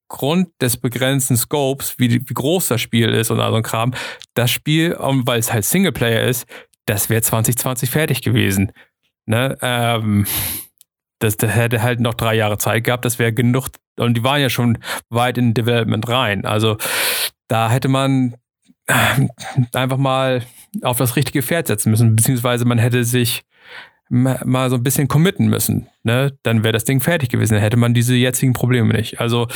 aufgrund des begrenzten Scopes, wie, wie groß das Spiel ist und all so ein Kram, das Spiel, weil es halt Singleplayer ist, das wäre 2020 fertig gewesen. Ne? Ähm, das, das hätte halt noch drei Jahre Zeit gehabt, das wäre genug. Und die waren ja schon weit in Development rein. Also da hätte man äh, einfach mal auf das richtige Pferd setzen müssen, beziehungsweise man hätte sich mal so ein bisschen committen müssen. Ne? Dann wäre das Ding fertig gewesen. Dann hätte man diese jetzigen Probleme nicht. Also,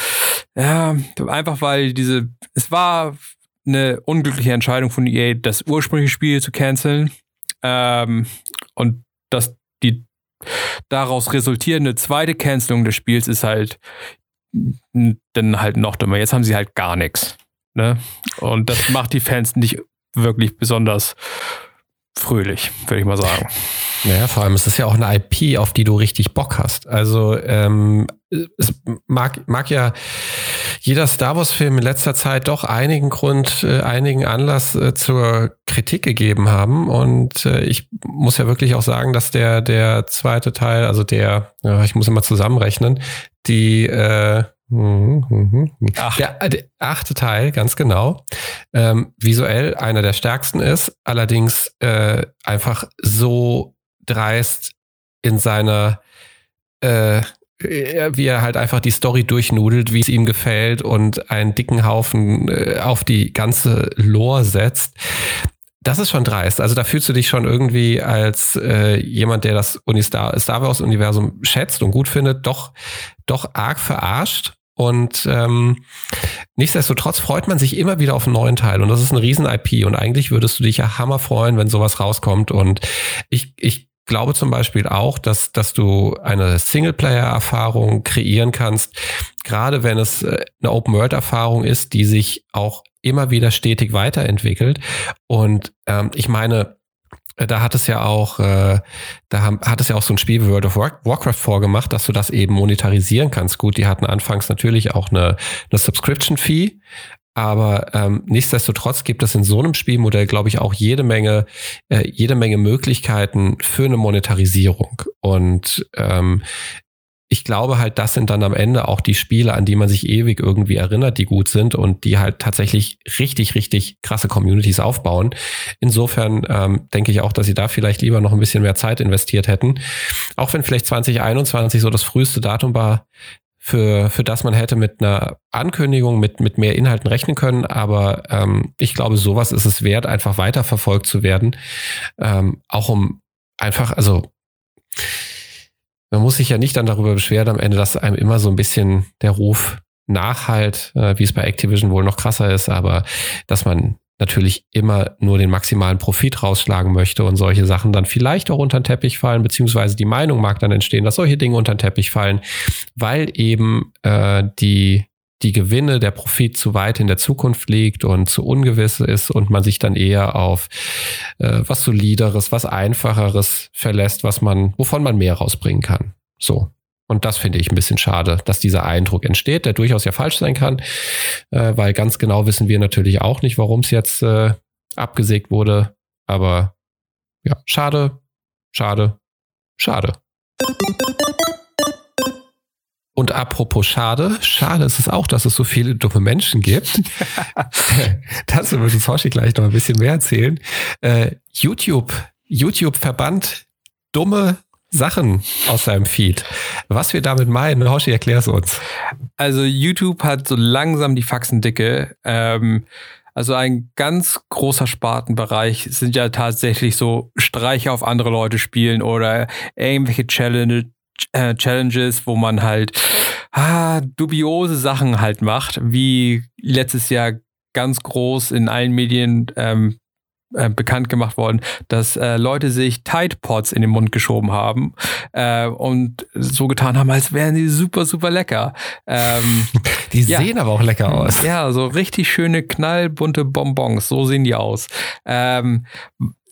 ja, einfach weil diese, es war eine unglückliche Entscheidung von EA, das ursprüngliche Spiel zu canceln. Ähm, und das die daraus resultierende zweite Cancelung des Spiels ist halt dann halt noch dümmer. Jetzt haben sie halt gar nichts. Ne? Und das macht die Fans nicht wirklich besonders fröhlich, würde ich mal sagen. [LAUGHS] Naja, vor allem, es ist ja auch eine IP, auf die du richtig Bock hast. Also ähm, es mag, mag ja jeder Star Wars-Film in letzter Zeit doch einigen Grund, äh, einigen Anlass äh, zur Kritik gegeben haben. Und äh, ich muss ja wirklich auch sagen, dass der, der zweite Teil, also der, ja, ich muss immer zusammenrechnen, die äh, Mhm, mhm. Acht. Der, äh, der, achte Teil, ganz genau. Ähm, visuell einer der stärksten ist, allerdings äh, einfach so dreist in seiner, äh, wie er halt einfach die Story durchnudelt, wie es ihm gefällt und einen dicken Haufen äh, auf die ganze Lore setzt. Das ist schon dreist. Also da fühlst du dich schon irgendwie als äh, jemand, der das Uni Star, Star Wars Universum schätzt und gut findet, doch, doch arg verarscht. Und ähm, nichtsdestotrotz freut man sich immer wieder auf einen neuen Teil. Und das ist ein riesen IP. Und eigentlich würdest du dich ja hammer freuen, wenn sowas rauskommt. Und ich, ich glaube zum Beispiel auch, dass, dass du eine Singleplayer-Erfahrung kreieren kannst, gerade wenn es äh, eine Open-World-Erfahrung ist, die sich auch immer wieder stetig weiterentwickelt. Und ähm, ich meine, da hat es ja auch, äh, da haben, hat es ja auch so ein Spiel wie World of Warcraft vorgemacht, dass du das eben monetarisieren kannst. Gut, die hatten anfangs natürlich auch eine, eine Subscription-Fee, aber ähm, nichtsdestotrotz gibt es in so einem Spielmodell, glaube ich, auch jede Menge, äh, jede Menge Möglichkeiten für eine Monetarisierung. Und ähm, ich glaube halt, das sind dann am Ende auch die Spiele, an die man sich ewig irgendwie erinnert, die gut sind und die halt tatsächlich richtig, richtig krasse Communities aufbauen. Insofern ähm, denke ich auch, dass sie da vielleicht lieber noch ein bisschen mehr Zeit investiert hätten. Auch wenn vielleicht 2021 so das früheste Datum war, für, für das man hätte mit einer Ankündigung, mit, mit mehr Inhalten rechnen können. Aber ähm, ich glaube, sowas ist es wert, einfach weiterverfolgt zu werden. Ähm, auch um einfach, also man muss sich ja nicht dann darüber beschweren am Ende, dass einem immer so ein bisschen der Ruf nachhalt, äh, wie es bei Activision wohl noch krasser ist, aber dass man natürlich immer nur den maximalen Profit rausschlagen möchte und solche Sachen dann vielleicht auch unter den Teppich fallen, beziehungsweise die Meinung mag dann entstehen, dass solche Dinge unter den Teppich fallen, weil eben äh, die die Gewinne, der Profit zu weit in der Zukunft liegt und zu ungewiss ist und man sich dann eher auf äh, was solideres, was einfacheres verlässt, was man, wovon man mehr rausbringen kann. So. Und das finde ich ein bisschen schade, dass dieser Eindruck entsteht, der durchaus ja falsch sein kann, äh, weil ganz genau wissen wir natürlich auch nicht, warum es jetzt äh, abgesägt wurde. Aber ja, schade, schade, schade. Und apropos schade, schade ist es auch, dass es so viele dumme Menschen gibt. [LAUGHS] [LAUGHS] Dazu würde Hoshi gleich noch ein bisschen mehr erzählen. Äh, YouTube, YouTube verbannt dumme Sachen aus seinem Feed. Was wir damit meinen, Hoshi, erklär es uns. Also YouTube hat so langsam die Faxendicke. Ähm, also ein ganz großer Spartenbereich sind ja tatsächlich so Streiche auf andere Leute spielen oder irgendwelche Challenge, äh, Challenges, wo man halt ah, dubiose Sachen halt macht, wie letztes Jahr ganz groß in allen Medien ähm, äh, bekannt gemacht worden, dass äh, Leute sich Tide Pods in den Mund geschoben haben äh, und so getan haben, als wären die super, super lecker. Ähm, [LAUGHS] die ja. sehen aber auch lecker aus. Ja, so richtig schöne, knallbunte Bonbons, so sehen die aus. Ähm,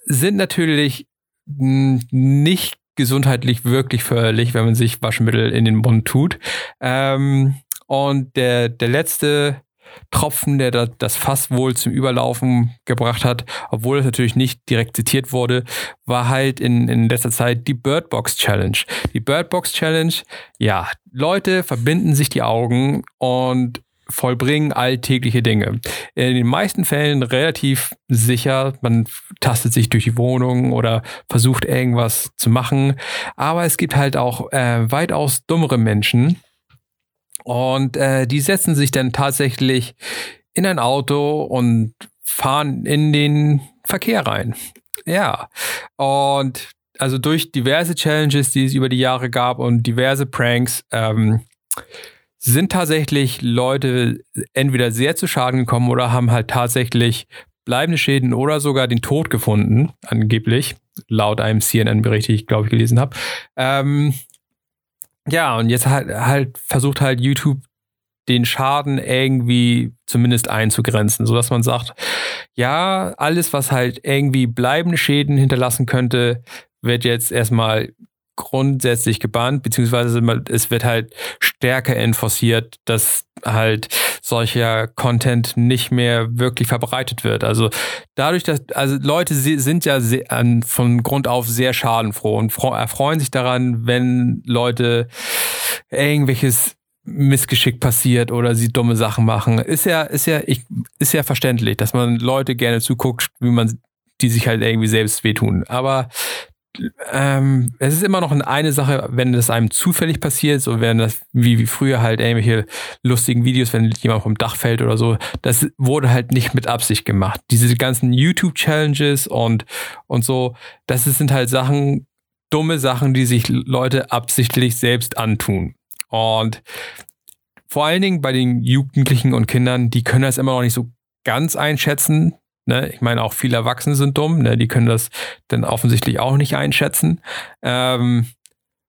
sind natürlich nicht gesundheitlich wirklich förderlich, wenn man sich Waschmittel in den Mund tut. Ähm, und der, der letzte Tropfen, der das Fass wohl zum Überlaufen gebracht hat, obwohl es natürlich nicht direkt zitiert wurde, war halt in, in letzter Zeit die Birdbox Challenge. Die Birdbox Challenge, ja, Leute verbinden sich die Augen und vollbringen alltägliche Dinge. In den meisten Fällen relativ sicher. Man tastet sich durch die Wohnung oder versucht irgendwas zu machen. Aber es gibt halt auch äh, weitaus dummere Menschen, und äh, die setzen sich dann tatsächlich in ein Auto und fahren in den Verkehr rein. Ja. Und also durch diverse Challenges, die es über die Jahre gab und diverse Pranks, ähm, sind tatsächlich Leute entweder sehr zu Schaden gekommen oder haben halt tatsächlich bleibende Schäden oder sogar den Tod gefunden, angeblich, laut einem CNN-Bericht, den ich glaube ich gelesen habe. Ähm, ja, und jetzt halt, halt versucht halt YouTube den Schaden irgendwie zumindest einzugrenzen, sodass man sagt, ja, alles, was halt irgendwie bleibende Schäden hinterlassen könnte, wird jetzt erstmal grundsätzlich gebannt, beziehungsweise es wird halt stärker enforciert, dass halt solcher Content nicht mehr wirklich verbreitet wird. Also dadurch, dass, also Leute sind ja von Grund auf sehr schadenfroh und erfreuen sich daran, wenn Leute irgendwelches Missgeschick passiert oder sie dumme Sachen machen. Ist ja, ist ja, ich, ist ja verständlich, dass man Leute gerne zuguckt, wie man die sich halt irgendwie selbst wehtun. Aber ähm, es ist immer noch eine Sache, wenn das einem zufällig passiert, so wenn das wie, wie früher halt irgendwelche lustigen Videos, wenn jemand vom Dach fällt oder so, das wurde halt nicht mit Absicht gemacht. Diese ganzen YouTube-Challenges und, und so, das sind halt Sachen, dumme Sachen, die sich Leute absichtlich selbst antun. Und vor allen Dingen bei den Jugendlichen und Kindern, die können das immer noch nicht so ganz einschätzen, Ne? Ich meine, auch viele Erwachsene sind dumm, ne? die können das dann offensichtlich auch nicht einschätzen. Ähm,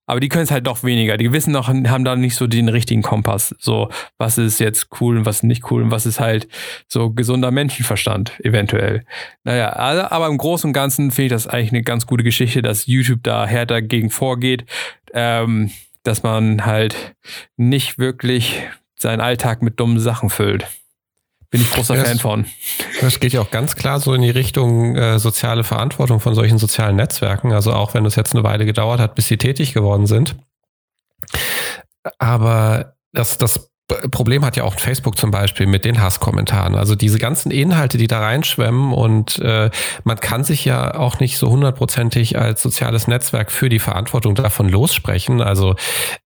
aber die können es halt doch weniger. Die wissen noch, haben da nicht so den richtigen Kompass. So, was ist jetzt cool und was nicht cool und was ist halt so gesunder Menschenverstand, eventuell. Naja, also, aber im Großen und Ganzen finde ich das eigentlich eine ganz gute Geschichte, dass YouTube da härter gegen vorgeht. Ähm, dass man halt nicht wirklich seinen Alltag mit dummen Sachen füllt. Bin ich großer ja, Fan von. Das geht ja auch ganz klar so in die Richtung äh, soziale Verantwortung von solchen sozialen Netzwerken. Also auch wenn es jetzt eine Weile gedauert hat, bis sie tätig geworden sind. Aber das, das Problem hat ja auch Facebook zum Beispiel mit den Hasskommentaren. Also diese ganzen Inhalte, die da reinschwemmen und äh, man kann sich ja auch nicht so hundertprozentig als soziales Netzwerk für die Verantwortung davon lossprechen. Also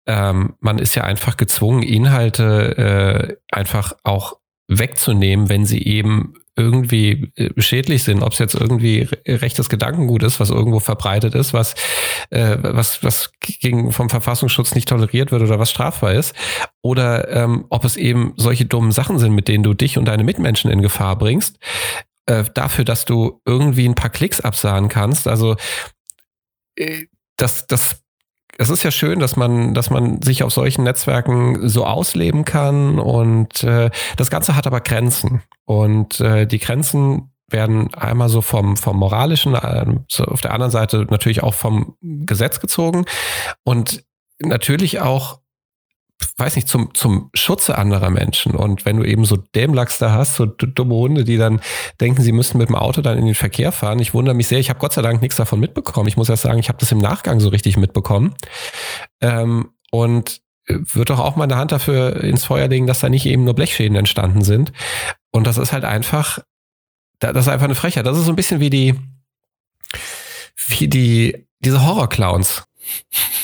ähm, man ist ja einfach gezwungen, Inhalte äh, einfach auch wegzunehmen, wenn sie eben irgendwie äh, schädlich sind, ob es jetzt irgendwie rechtes Gedankengut ist, was irgendwo verbreitet ist, was, äh, was, was gegen, vom Verfassungsschutz nicht toleriert wird oder was strafbar ist, oder ähm, ob es eben solche dummen Sachen sind, mit denen du dich und deine Mitmenschen in Gefahr bringst, äh, dafür, dass du irgendwie ein paar Klicks absahen kannst. Also äh, das, das es ist ja schön, dass man, dass man sich auf solchen Netzwerken so ausleben kann und äh, das Ganze hat aber Grenzen und äh, die Grenzen werden einmal so vom, vom moralischen, äh, so auf der anderen Seite natürlich auch vom Gesetz gezogen und natürlich auch weiß nicht, zum, zum Schutze anderer Menschen. Und wenn du eben so Dämlachs da hast, so dumme Hunde, die dann denken, sie müssten mit dem Auto dann in den Verkehr fahren. Ich wundere mich sehr, ich habe Gott sei Dank nichts davon mitbekommen. Ich muss ja sagen, ich habe das im Nachgang so richtig mitbekommen. Ähm, und äh, wird doch auch mal eine Hand dafür ins Feuer legen, dass da nicht eben nur Blechschäden entstanden sind. Und das ist halt einfach, das ist einfach eine Frechheit. Das ist so ein bisschen wie die, wie die, diese Horrorclowns.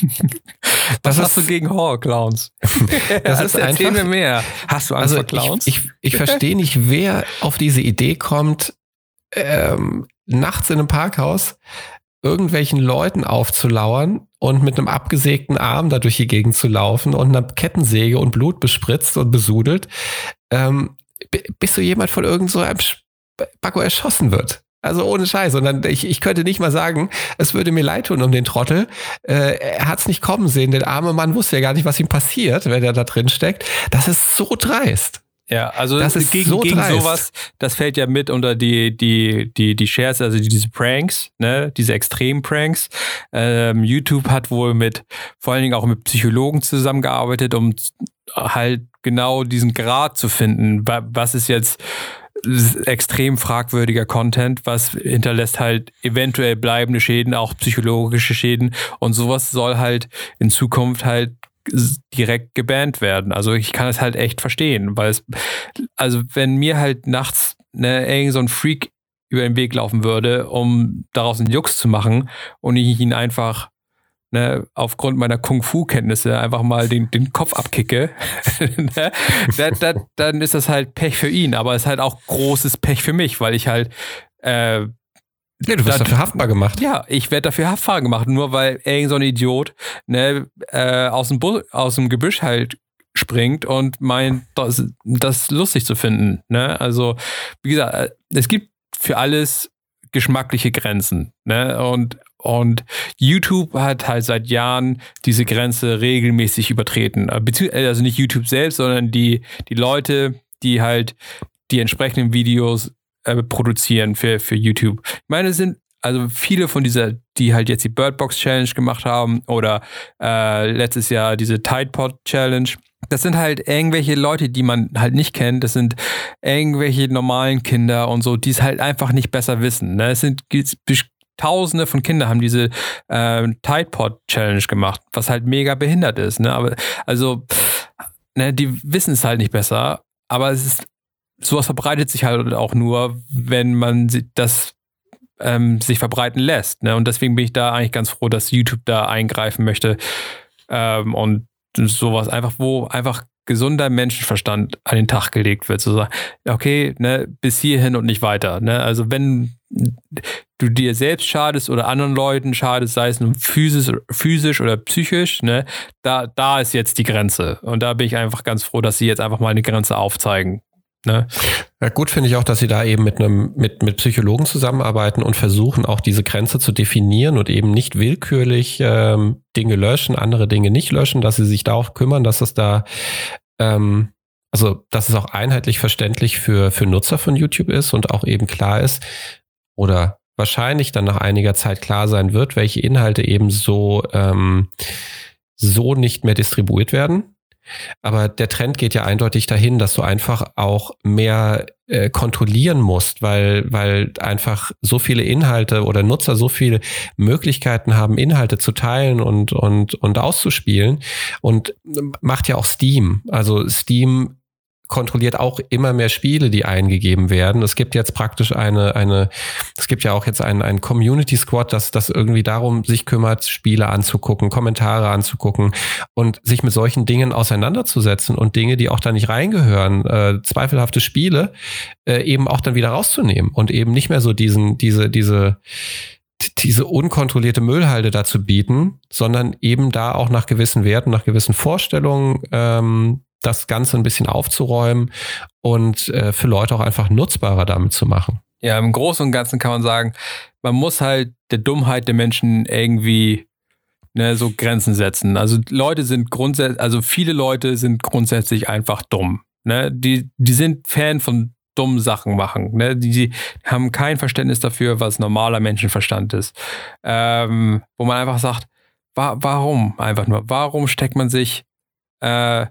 [LAUGHS] Was hast du gegen Horror-Clowns? [LAUGHS] das ist [LAUGHS] einfach, mir mehr. Hast du Angst also vor Clowns? Ich, ich, ich verstehe nicht, wer auf diese Idee kommt, ähm, nachts in einem Parkhaus irgendwelchen Leuten aufzulauern und mit einem abgesägten Arm da durch die Gegend zu laufen und einer Kettensäge und Blut bespritzt und besudelt, ähm, bis so jemand von irgend so einem Spacko erschossen wird. Also ohne Scheiß. Und dann, ich, ich könnte nicht mal sagen, es würde mir leid tun um den Trottel. Äh, er hat es nicht kommen sehen. Der arme Mann wusste ja gar nicht, was ihm passiert, wenn er da drin steckt. Das ist so dreist. Ja, also Das ist gegen, so gegen dreist. sowas, das fällt ja mit unter die, die, die, die Shares, also diese Pranks, ne, diese extremen Pranks. Ähm, YouTube hat wohl mit, vor allen Dingen auch mit Psychologen zusammengearbeitet, um halt genau diesen Grad zu finden. Wa- Was ist jetzt extrem fragwürdiger Content, was hinterlässt halt eventuell bleibende Schäden, auch psychologische Schäden und sowas soll halt in Zukunft halt direkt gebannt werden. Also ich kann es halt echt verstehen, weil es, also wenn mir halt nachts ne, irgend so ein Freak über den Weg laufen würde, um daraus einen Jux zu machen und ich ihn einfach ne, aufgrund meiner Kung-Fu-Kenntnisse einfach mal den, den Kopf abkicke, [LAUGHS] ne, da, da, dann ist das halt Pech für ihn, aber es ist halt auch großes Pech für mich, weil ich halt äh, Nee, du wirst Da- dafür haftbar gemacht. ja, ich werde dafür haftbar gemacht, nur weil irgend so ein Idiot ne, äh, aus, dem Bu aus dem Gebüsch halt springt und meint, das, das lustig zu finden. Ne? Also, wie gesagt, äh, es gibt für alles geschmackliche Grenzen. Ne? Und, und YouTube hat halt seit Jahren diese Grenze regelmäßig übertreten. Äh, bezieh- Also nicht YouTube selbst, sondern die, die Leute, die halt die entsprechenden Videos äh, produzieren für, für YouTube. Ich meine, es sind also viele von dieser, die halt jetzt die Birdbox Challenge gemacht haben oder äh, letztes Jahr diese Tide Pod Challenge. Das sind halt irgendwelche Leute, die man halt nicht kennt. Das sind irgendwelche normalen Kinder und so, die es halt einfach nicht besser wissen. Ne? Es sind Tausende von Kindern haben diese äh, Tide Pod Challenge gemacht, was halt mega behindert ist. Ne? Aber also, ne, die wissen es halt nicht besser. Aber es ist sowas verbreitet sich halt auch nur, wenn man das ähm, sich verbreiten lässt. Ne? Und deswegen bin ich da eigentlich ganz froh, dass YouTube da eingreifen möchte ähm, und sowas einfach, wo einfach gesunder Menschenverstand an den Tag gelegt wird, zu sagen, okay, ne, bis hierhin und nicht weiter. Ne? Also wenn du dir selbst schadest oder anderen Leuten schadest, sei es nun physisch, physisch oder psychisch, ne, da, da ist jetzt die Grenze. Und da bin ich einfach ganz froh, dass sie jetzt einfach mal eine Grenze aufzeigen. Ne? Ja, gut finde ich auch, dass sie da eben mit einem mit mit Psychologen zusammenarbeiten und versuchen auch diese Grenze zu definieren und eben nicht willkürlich ähm, Dinge löschen, andere Dinge nicht löschen, dass sie sich da auch kümmern, dass es da ähm, also dass es auch einheitlich verständlich für für Nutzer von YouTube ist und auch eben klar ist oder wahrscheinlich dann nach einiger Zeit klar sein wird, welche Inhalte eben so ähm, so nicht mehr distribuiert werden. Aber der Trend geht ja eindeutig dahin, dass du einfach auch mehr äh, kontrollieren musst, weil, weil einfach so viele Inhalte oder Nutzer so viele Möglichkeiten haben, Inhalte zu teilen und, und, und auszuspielen. Und macht ja auch Steam. Also Steam kontrolliert auch immer mehr Spiele, die eingegeben werden. Es gibt jetzt praktisch eine, eine, es gibt ja auch jetzt einen, einen Community Squad, das, das irgendwie darum sich kümmert, Spiele anzugucken, Kommentare anzugucken und sich mit solchen Dingen auseinanderzusetzen und Dinge, die auch da nicht reingehören, äh, zweifelhafte Spiele, äh, eben auch dann wieder rauszunehmen und eben nicht mehr so diesen, diese, diese, diese unkontrollierte Müllhalde dazu bieten, sondern eben da auch nach gewissen Werten, nach gewissen Vorstellungen ähm, das Ganze ein bisschen aufzuräumen und äh, für Leute auch einfach nutzbarer damit zu machen. Ja, im Großen und Ganzen kann man sagen, man muss halt der Dummheit der Menschen irgendwie ne, so Grenzen setzen. Also Leute sind grundsätzlich, also viele Leute sind grundsätzlich einfach dumm. Ne? Die, die sind Fan von dummen Sachen machen. Ne? Die, die haben kein Verständnis dafür, was normaler Menschenverstand ist. Ähm, wo man einfach sagt, wa warum einfach nur? Warum steckt man sich äh,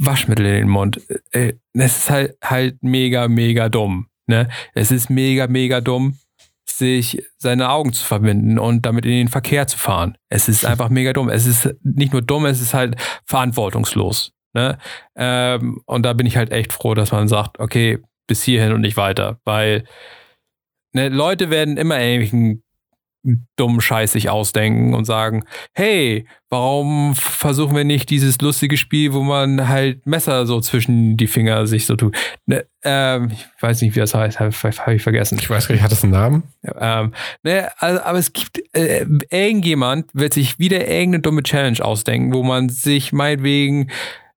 Waschmittel in den Mund? Äh, das ist halt, halt mega, mega dumm. Ne? Es ist mega, mega dumm, sich seine Augen zu verbinden und damit in den Verkehr zu fahren. Es ist einfach mega dumm. Es ist nicht nur dumm, es ist halt verantwortungslos. Ne? Ähm, und da bin ich halt echt froh, dass man sagt, okay, bis hierhin und nicht weiter. Weil ne, Leute werden immer irgendwelchen dummen Scheiß sich ausdenken und sagen, hey, warum versuchen wir nicht dieses lustige Spiel, wo man halt Messer so zwischen die Finger sich so tut. Ne, ähm, ich weiß nicht, wie das heißt, habe hab ich vergessen. Ich weiß gar nicht, hat das einen Namen? Ähm, ne, also, aber es gibt, äh, irgendjemand wird sich wieder irgendeine dumme Challenge ausdenken, wo man sich meinetwegen,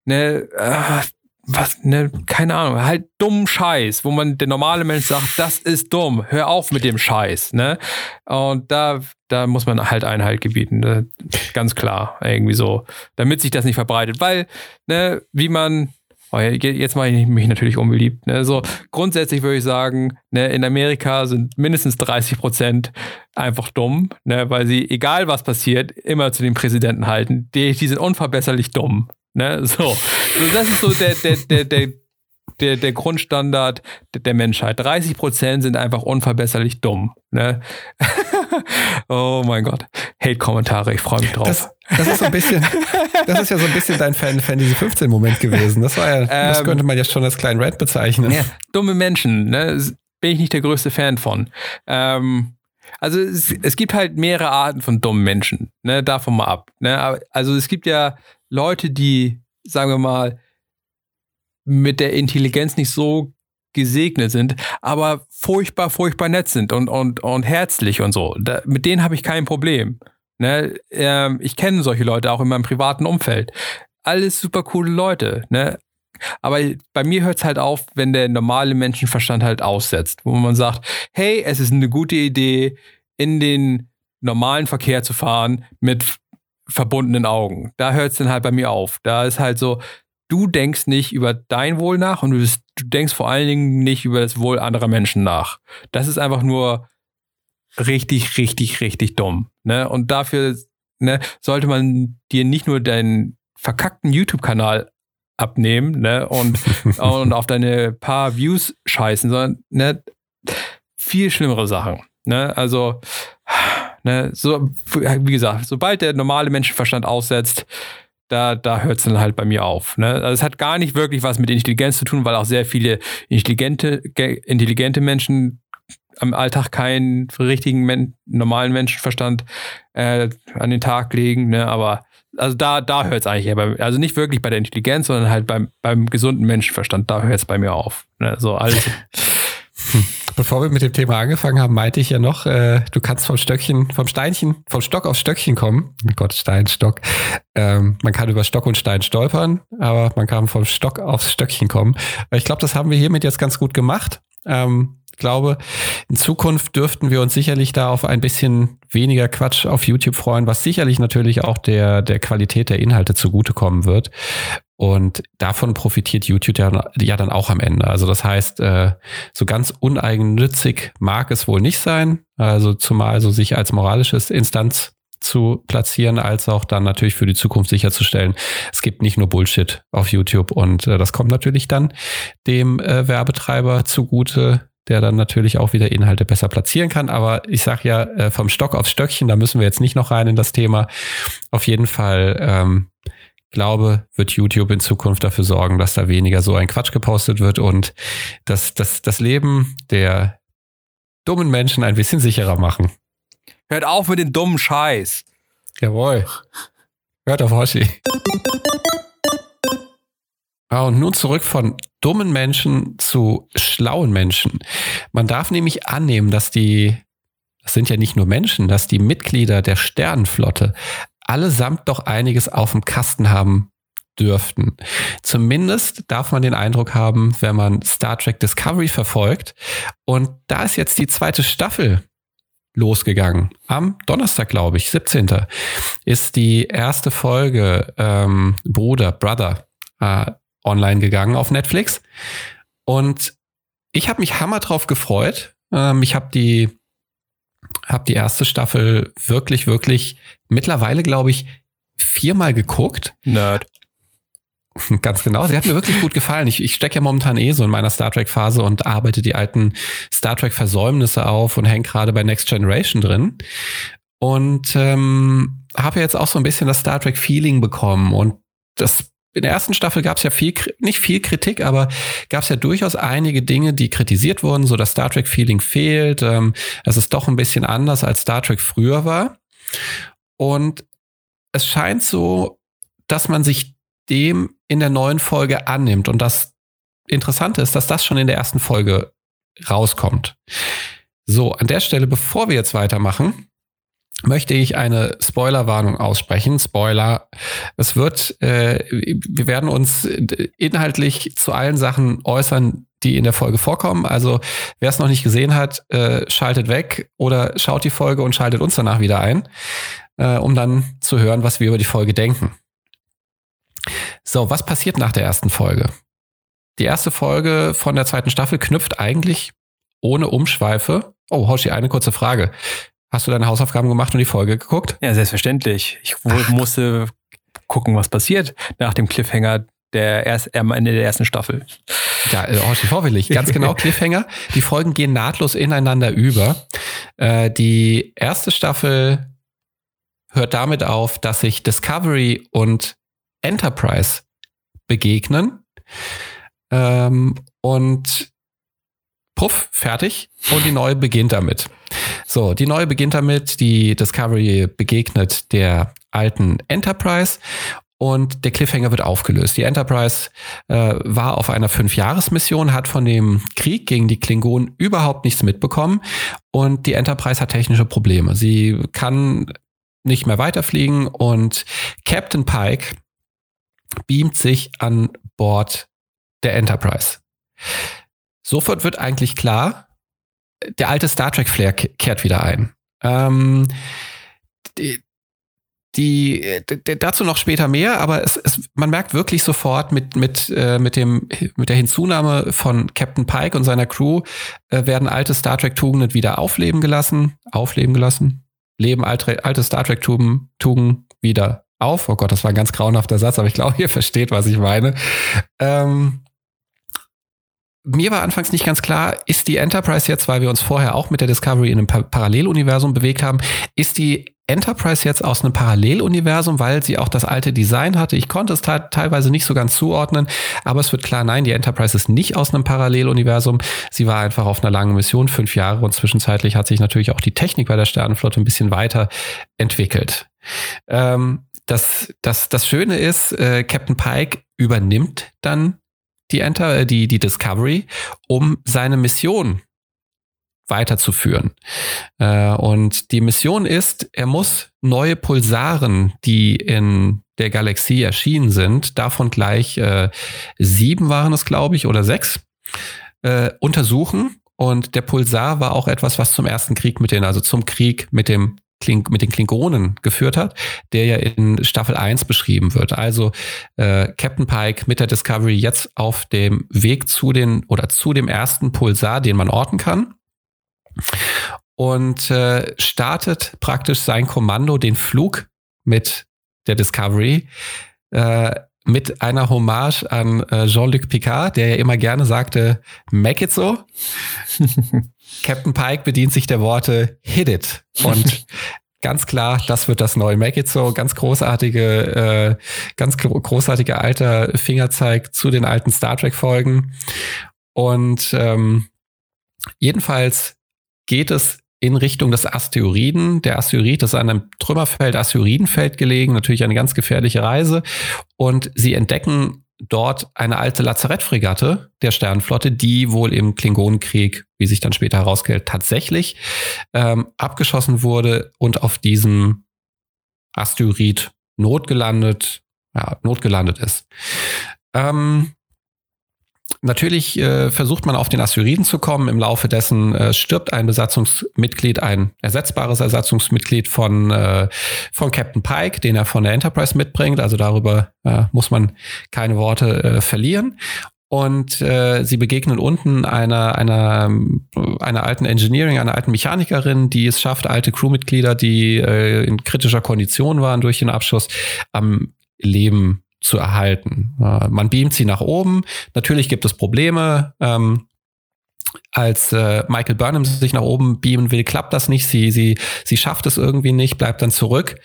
ne, äh, was, ne, keine Ahnung, halt dummen Scheiß, wo man, der normale Mensch sagt, das ist dumm, hör auf mit dem Scheiß, ne? Und da, da muss man halt Einhalt gebieten, ne? ganz klar, irgendwie so, damit sich das nicht verbreitet, weil, ne, wie man, Oh, jetzt mache ich mich natürlich unbeliebt. Ne? So, grundsätzlich würde ich sagen, ne, in Amerika sind mindestens 30 Prozent einfach dumm, ne, weil sie, egal was passiert, immer zu den Präsidenten halten. Die, die sind unverbesserlich dumm. Ne? [LAUGHS] So. so, das ist so der, der, der, der der, der Grundstandard der Menschheit. 30 Prozent sind einfach unverbesserlich dumm. Ne? [LAUGHS] oh mein Gott. Hate-Kommentare, ich freue mich drauf. Das, das, ist so ein bisschen, das ist ja so ein bisschen dein Fan Fantasy 15 Moment gewesen. Das war ja, ähm, das könnte man ja schon als kleinen Red bezeichnen. Ja, dumme Menschen, ne? Bin ich nicht der größte Fan von. Ähm, also es, es, gibt halt mehrere Arten von dummen Menschen, ne? Davon mal ab. Ne? Also es gibt ja Leute, die, sagen wir mal, mit der Intelligenz nicht so gesegnet sind, aber furchtbar, furchtbar nett sind und, und, und herzlich und so. Da, mit denen habe ich kein Problem. Ne? Ähm, ich kenne solche Leute auch in meinem privaten Umfeld. Alles super coole Leute. Ne? Aber bei mir hört es halt auf, wenn der normale Menschenverstand halt aussetzt, wo man sagt, hey, es ist eine gute Idee, in den normalen Verkehr zu fahren mit verbundenen Augen. Da hört es dann halt bei mir auf. Da ist halt so, du denkst nicht über dein Wohl nach und du, du, denkst vor allen Dingen nicht über das Wohl anderer Menschen nach. Das ist einfach nur richtig, richtig, richtig dumm. Ne? Und dafür ne, sollte man dir nicht nur deinen verkackten YouTube-Kanal abnehmen ne, und, [LAUGHS] und auf deine paar Views scheißen, sondern ne, viel schlimmere Sachen. Ne? Also, ne, so, wie gesagt, sobald der normale Menschenverstand aussetzt, da, da hört es dann halt bei mir auf. Ne? Also es hat gar nicht wirklich was mit Intelligenz zu tun, weil auch sehr viele intelligente, intelligente Menschen am Alltag keinen richtigen men normalen Menschenverstand äh, an den Tag legen. Ne? Aber also da, da hört es eigentlich eher bei Also nicht wirklich bei der Intelligenz, sondern halt beim, beim gesunden Menschenverstand, da hört es bei mir auf. Ne? So alles. [LAUGHS] [LAUGHS] Bevor wir mit dem Thema angefangen haben, meinte ich ja noch, äh, du kannst vom Stöckchen, vom Steinchen, vom Stock auf Stöckchen kommen. Oh Gott, Stein, Stock. Ähm, man kann über Stock und Stein stolpern, aber man kann vom Stock aufs Stöckchen kommen. Ich glaube, das haben wir hiermit jetzt ganz gut gemacht. Ähm, ich glaube, in Zukunft dürften wir uns sicherlich da auf ein bisschen weniger Quatsch auf YouTube freuen, was sicherlich natürlich auch der, der Qualität der Inhalte zugutekommen wird. Und davon profitiert YouTube ja, ja dann auch am Ende. Also das heißt, äh, so ganz uneigennützig mag es wohl nicht sein. Also zumal so sich als moralisches Instanz zu platzieren, als auch dann natürlich für die Zukunft sicherzustellen, es gibt nicht nur Bullshit auf YouTube und äh, das kommt natürlich dann dem äh, Werbetreiber zugute, der dann natürlich auch wieder Inhalte besser platzieren kann. Aber ich sage ja, äh, vom Stock aufs Stöckchen, da müssen wir jetzt nicht noch rein in das Thema. Auf jeden Fall ähm, glaube, wird YouTube in Zukunft dafür sorgen, dass da weniger so ein Quatsch gepostet wird und dass das, das Leben der dummen Menschen ein bisschen sicherer machen. Hört auf mit dem dummen Scheiß. Jawohl. Hört auf Hoshi. Ah, und nun zurück von dummen Menschen zu schlauen Menschen. Man darf nämlich annehmen, dass die, das sind ja nicht nur Menschen, dass die Mitglieder der Sternenflotte allesamt doch einiges auf dem Kasten haben dürften. Zumindest darf man den Eindruck haben, wenn man Star Trek Discovery verfolgt. Und da ist jetzt die zweite Staffel losgegangen. Am Donnerstag, glaube ich, 17. ist die erste Folge ähm, Bruder, Brother äh, online gegangen auf Netflix. Und ich habe mich hammer drauf gefreut. Ähm, ich habe die habe die erste Staffel wirklich, wirklich mittlerweile, glaube ich, viermal geguckt. Nerd. [LAUGHS] Ganz genau. Sie hat mir wirklich gut gefallen. Ich, ich stecke ja momentan eh so in meiner Star Trek-Phase und arbeite die alten Star Trek-Versäumnisse auf und hänge gerade bei Next Generation drin. Und ähm, habe jetzt auch so ein bisschen das Star Trek-Feeling bekommen. Und das in der ersten Staffel gab es ja viel, nicht viel Kritik, aber gab es ja durchaus einige Dinge, die kritisiert wurden, so das Star Trek-Feeling fehlt. Ähm, es ist doch ein bisschen anders, als Star Trek früher war. Und es scheint so, dass man sich dem in der neuen Folge annimmt. Und das Interessante ist, dass das schon in der ersten Folge rauskommt. So, an der Stelle, bevor wir jetzt weitermachen, möchte ich eine Spoilerwarnung aussprechen. Spoiler. Es wird, äh, wir werden uns inhaltlich zu allen Sachen äußern, die in der Folge vorkommen. Also wer es noch nicht gesehen hat, äh, schaltet weg oder schaut die Folge und schaltet uns danach wieder ein, äh, um dann zu hören, was wir über die Folge denken. So, was passiert nach der ersten Folge? die erste Folge von der zweiten Staffel knüpft eigentlich ohne Umschweife. Oh, Hoshi, eine kurze Frage. Hast du deine Hausaufgaben gemacht und die Folge geguckt? Ja, selbstverständlich. Ich Ach. musste gucken, was passiert nach dem Cliffhanger der erst, am Ende der ersten Staffel. Ja, äh, Hoshi, vorwillig. Ganz genau, [LAUGHS] Cliffhanger. Die Folgen gehen nahtlos ineinander über. Äh, die erste Staffel hört damit auf, dass sich Discovery und Enterprise begegnen. Ähm, und puff, fertig. Und die neue beginnt damit. So, die neue beginnt damit. Die Discovery begegnet der alten Enterprise und der Cliffhanger wird aufgelöst. Die Enterprise äh, war auf einer Fünfjahresmission, hat von dem Krieg gegen die Klingonen überhaupt nichts mitbekommen und die Enterprise hat technische Probleme. Sie kann nicht mehr weiterfliegen und Captain Pike beamt sich an Bord der Enterprise. Sofort wird eigentlich klar, der alte Star Trek Flair kehrt wieder ein. Ähm, die, die, dazu noch später mehr, aber es, es, man merkt wirklich sofort mit, mit, äh, mit, dem, mit der Hinzunahme von Captain Pike und seiner Crew äh, werden alte Star Trek-Tugenden wieder aufleben gelassen. Aufleben gelassen. Leben alte, alte Star Trek-Tugenden wieder auf. Oh Gott, das war ein ganz grauenhafter Satz, aber ich glaube, [LAUGHS] ihr versteht, was ich meine. Ähm, mir war anfangs nicht ganz klar, ist die Enterprise jetzt, weil wir uns vorher auch mit der Discovery in einem pa Paralleluniversum bewegt haben, ist die Enterprise jetzt aus einem Paralleluniversum, weil sie auch das alte Design hatte. Ich konnte es teilweise nicht so ganz zuordnen, aber es wird klar, nein, die Enterprise ist nicht aus einem Paralleluniversum. Sie war einfach auf einer langen Mission, fünf Jahre und zwischenzeitlich hat sich natürlich auch die Technik bei der Sternenflotte ein bisschen weiter entwickelt. Ähm, das, das, das Schöne ist, äh, Captain Pike übernimmt dann die, Enter, äh, die, die Discovery, um seine Mission weiterzuführen. Äh, und die Mission ist, er muss neue Pulsaren, die in der Galaxie erschienen sind, davon gleich äh, sieben waren es, glaube ich, oder sechs, äh, untersuchen. Und der Pulsar war auch etwas, was zum ersten Krieg mit den, also zum Krieg mit dem Kling, mit den Klingonen geführt hat, der ja in Staffel 1 beschrieben wird. Also äh, Captain Pike mit der Discovery jetzt auf dem Weg zu den oder zu dem ersten Pulsar, den man orten kann. Und äh, startet praktisch sein Kommando, den Flug mit der Discovery, äh, mit einer Hommage an äh, Jean-Luc Picard, der ja immer gerne sagte, make it so. [LAUGHS] Captain Pike bedient sich der Worte Hit it. Und [LAUGHS] ganz klar, das wird das neue Make It So. Ganz großartige, äh, ganz großartiger alter Fingerzeig zu den alten Star Trek Folgen. Und ähm, jedenfalls geht es in Richtung des Asteroiden. Der Asteroid ist an einem Trümmerfeld, Asteroidenfeld gelegen, natürlich eine ganz gefährliche Reise. Und sie entdecken dort eine alte Lazarettfregatte der Sternenflotte, die wohl im Klingonenkrieg, wie sich dann später herausstellt, tatsächlich ähm, abgeschossen wurde und auf diesem Asteroid notgelandet, ja, notgelandet ist. Ähm, Natürlich äh, versucht man auf den Asteroiden zu kommen. Im Laufe dessen äh, stirbt ein Besatzungsmitglied, ein ersetzbares Ersatzungsmitglied von, äh, von Captain Pike, den er von der Enterprise mitbringt. Also darüber äh, muss man keine Worte äh, verlieren. Und äh, sie begegnen unten einer, einer, einer alten Engineering, einer alten Mechanikerin, die es schafft, alte Crewmitglieder, die äh, in kritischer Kondition waren durch den Abschuss, am Leben zu erhalten. Man beamt sie nach oben. Natürlich gibt es Probleme. Ähm, als äh, Michael Burnham sich nach oben beamen will, klappt das nicht. Sie, sie, sie schafft es irgendwie nicht, bleibt dann zurück,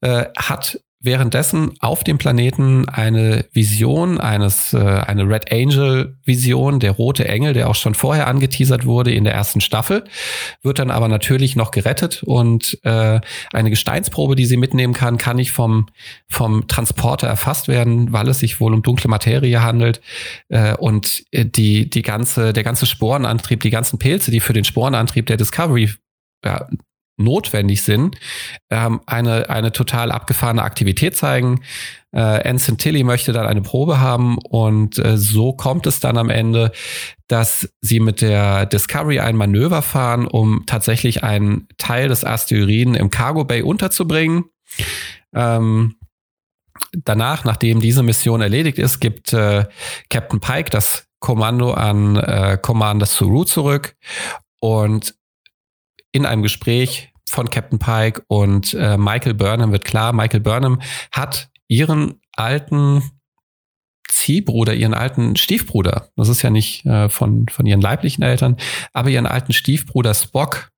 äh, hat währenddessen auf dem Planeten eine Vision eines, äh, eine Red Angel Vision, der rote Engel, der auch schon vorher angeteasert wurde in der ersten Staffel, wird dann aber natürlich noch gerettet und äh, eine Gesteinsprobe, die sie mitnehmen kann, kann nicht vom, vom Transporter erfasst werden, weil es sich wohl um dunkle Materie handelt äh, und äh, die, die ganze, der ganze Sporenantrieb, die ganzen Pilze, die für den Sporenantrieb der Discovery ja, notwendig sind, ähm, eine, eine total abgefahrene Aktivität zeigen. Äh, Anson Tilly möchte dann eine Probe haben und äh, so kommt es dann am Ende, dass sie mit der Discovery ein Manöver fahren, um tatsächlich einen Teil des Asteroiden im Cargo Bay unterzubringen. Ähm, danach, nachdem diese Mission erledigt ist, gibt äh, Captain Pike das Kommando an äh, Commander Suru zurück und in einem Gespräch von Captain Pike und äh, Michael Burnham wird klar, Michael Burnham hat ihren alten Ziehbruder, ihren alten Stiefbruder, das ist ja nicht äh, von, von ihren leiblichen Eltern, aber ihren alten Stiefbruder Spock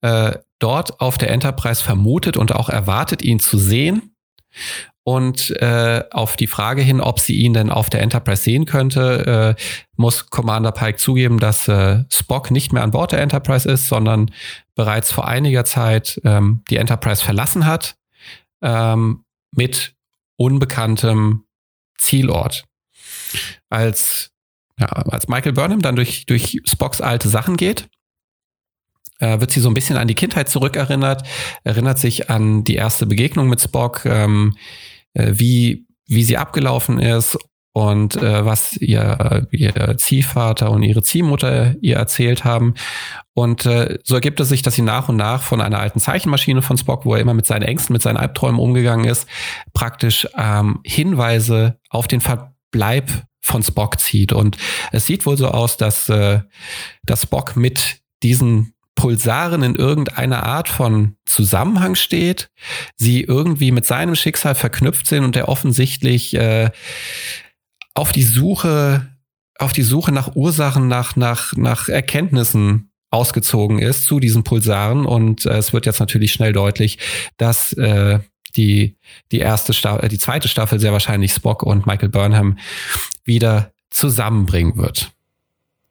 äh, dort auf der Enterprise vermutet und auch erwartet, ihn zu sehen. Und äh, auf die Frage hin, ob sie ihn denn auf der Enterprise sehen könnte, äh, muss Commander Pike zugeben, dass äh, Spock nicht mehr an Bord der Enterprise ist, sondern bereits vor einiger Zeit ähm, die Enterprise verlassen hat ähm, mit unbekanntem Zielort. Als, ja, als Michael Burnham dann durch, durch Spocks alte Sachen geht, äh, wird sie so ein bisschen an die Kindheit zurückerinnert, erinnert sich an die erste Begegnung mit Spock, ähm, äh, wie, wie sie abgelaufen ist und äh, was ihr, ihr Ziehvater und ihre Ziehmutter ihr erzählt haben. Und äh, so ergibt es sich, dass sie nach und nach von einer alten Zeichenmaschine von Spock, wo er immer mit seinen Ängsten, mit seinen Albträumen umgegangen ist, praktisch ähm, Hinweise auf den Verbleib von Spock zieht. Und es sieht wohl so aus, dass, äh, dass Spock mit diesen Pulsaren in irgendeiner Art von Zusammenhang steht, sie irgendwie mit seinem Schicksal verknüpft sind und er offensichtlich äh, auf die Suche, auf die Suche nach Ursachen, nach, nach, nach Erkenntnissen ausgezogen ist zu diesen Pulsaren. Und äh, es wird jetzt natürlich schnell deutlich, dass äh, die, die erste Staffel, die zweite Staffel sehr wahrscheinlich Spock und Michael Burnham wieder zusammenbringen wird.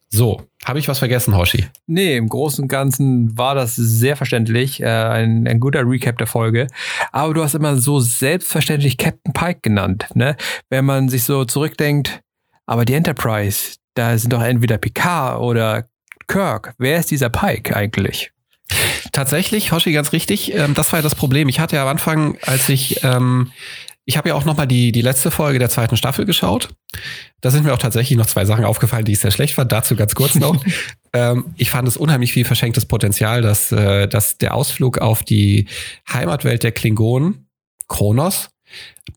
So, habe ich was vergessen, Hoshi? Nee, im Großen und Ganzen war das sehr verständlich. Äh, ein, ein guter Recap der Folge. Aber du hast immer so selbstverständlich Captain Pike genannt, ne? Wenn man sich so zurückdenkt, aber die Enterprise, da sind doch entweder Picard oder Kirk. Wer ist dieser Pike eigentlich? Tatsächlich, Hoshi, ganz richtig. Ähm, das war ja das Problem. Ich hatte ja am Anfang, als ich ähm, ich habe ja auch noch mal die, die letzte Folge der zweiten Staffel geschaut. Da sind mir auch tatsächlich noch zwei Sachen aufgefallen, die ich sehr schlecht fand. Dazu ganz kurz noch. [LAUGHS] ähm, ich fand es unheimlich viel verschenktes Potenzial, dass, äh, dass der Ausflug auf die Heimatwelt der Klingonen, Kronos,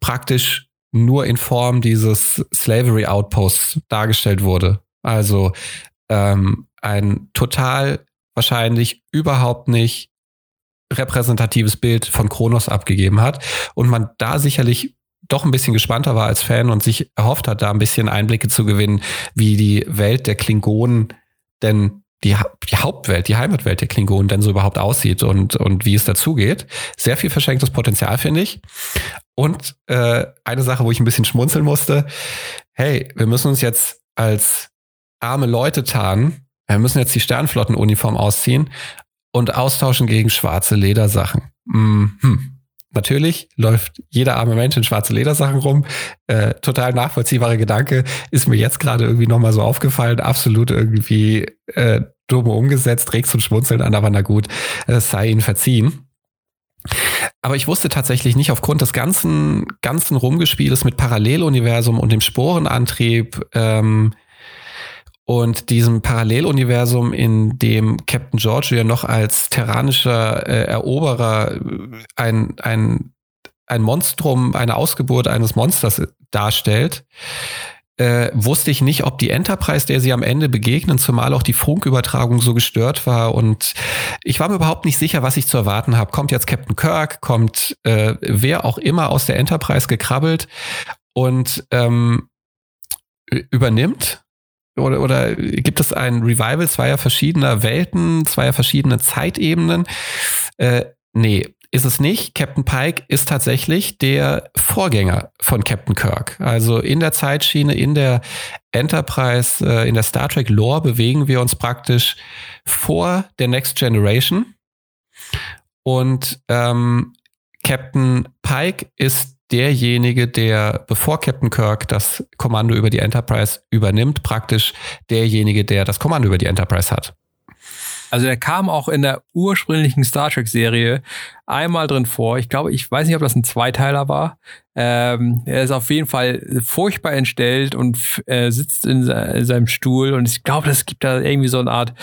praktisch nur in Form dieses Slavery Outposts dargestellt wurde. Also ähm, ein total wahrscheinlich überhaupt nicht repräsentatives Bild von Kronos abgegeben hat und man da sicherlich doch ein bisschen gespannter war als Fan und sich erhofft hat, da ein bisschen Einblicke zu gewinnen, wie die Welt der Klingonen denn die, die Hauptwelt, die Heimatwelt der Klingonen denn so überhaupt aussieht und, und wie es dazugeht. Sehr viel verschenktes Potenzial, finde ich. Und äh, eine Sache, wo ich ein bisschen schmunzeln musste, hey, wir müssen uns jetzt als arme Leute tarnen, wir müssen jetzt die Sternflottenuniform ausziehen und austauschen gegen schwarze Ledersachen. Mhm. Natürlich läuft jeder arme Mensch in schwarze Ledersachen rum. Äh, total nachvollziehbarer Gedanke. Ist mir jetzt gerade irgendwie nochmal so aufgefallen. Absolut irgendwie äh, dumm umgesetzt, regst und schmunzeln an, aber na gut, es sei ihnen verziehen. Aber ich wusste tatsächlich nicht aufgrund des ganzen, ganzen Rumgespieles mit Paralleluniversum und dem Sporenantrieb, ähm, und diesem Paralleluniversum, in dem Captain George ja noch als terranischer äh, Eroberer äh, ein, ein, ein Monstrum, eine Ausgeburt eines Monsters darstellt, äh, wusste ich nicht, ob die Enterprise, der sie am Ende begegnen, zumal auch die Funkübertragung so gestört war. Und ich war mir überhaupt nicht sicher, was ich zu erwarten habe. Kommt jetzt Captain Kirk, kommt äh, wer auch immer aus der Enterprise gekrabbelt und ähm, übernimmt oder, oder gibt es ein Revival zweier verschiedener Welten, zweier verschiedener Zeitebenen? Äh, nee, ist es nicht. Captain Pike ist tatsächlich der Vorgänger von Captain Kirk. Also in der Zeitschiene, in der Enterprise, äh, in der Star Trek Lore bewegen wir uns praktisch vor der Next Generation. Und ähm, Captain Pike ist derjenige, der, bevor Captain Kirk das Kommando über die Enterprise übernimmt, praktisch derjenige, der das Kommando über die Enterprise hat. Also der kam auch in der ursprünglichen Star Trek-Serie einmal drin vor. Ich glaube, ich weiß nicht, ob das ein Zweiteiler war. Ähm, er ist auf jeden Fall furchtbar entstellt und äh, sitzt in, in, seinem Stuhl und ich glaube, es gibt da irgendwie so eine Art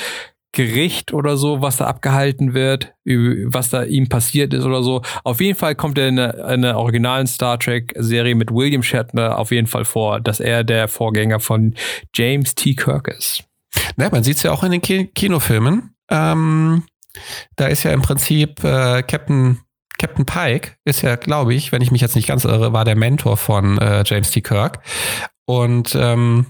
Gericht oder so, was da abgehalten wird, was da ihm passiert ist oder so. Auf jeden Fall kommt er in einer originalen Star Trek-Serie mit William Shatner auf jeden Fall vor, dass er der Vorgänger von James T. Kirk ist. Na, man sieht es ja auch in den Kinofilmen. Ähm, da ist ja im Prinzip äh, Captain Captain Pike ist ja, glaube ich, wenn ich mich jetzt nicht ganz irre, war der Mentor von äh, James T. Kirk. Und ähm,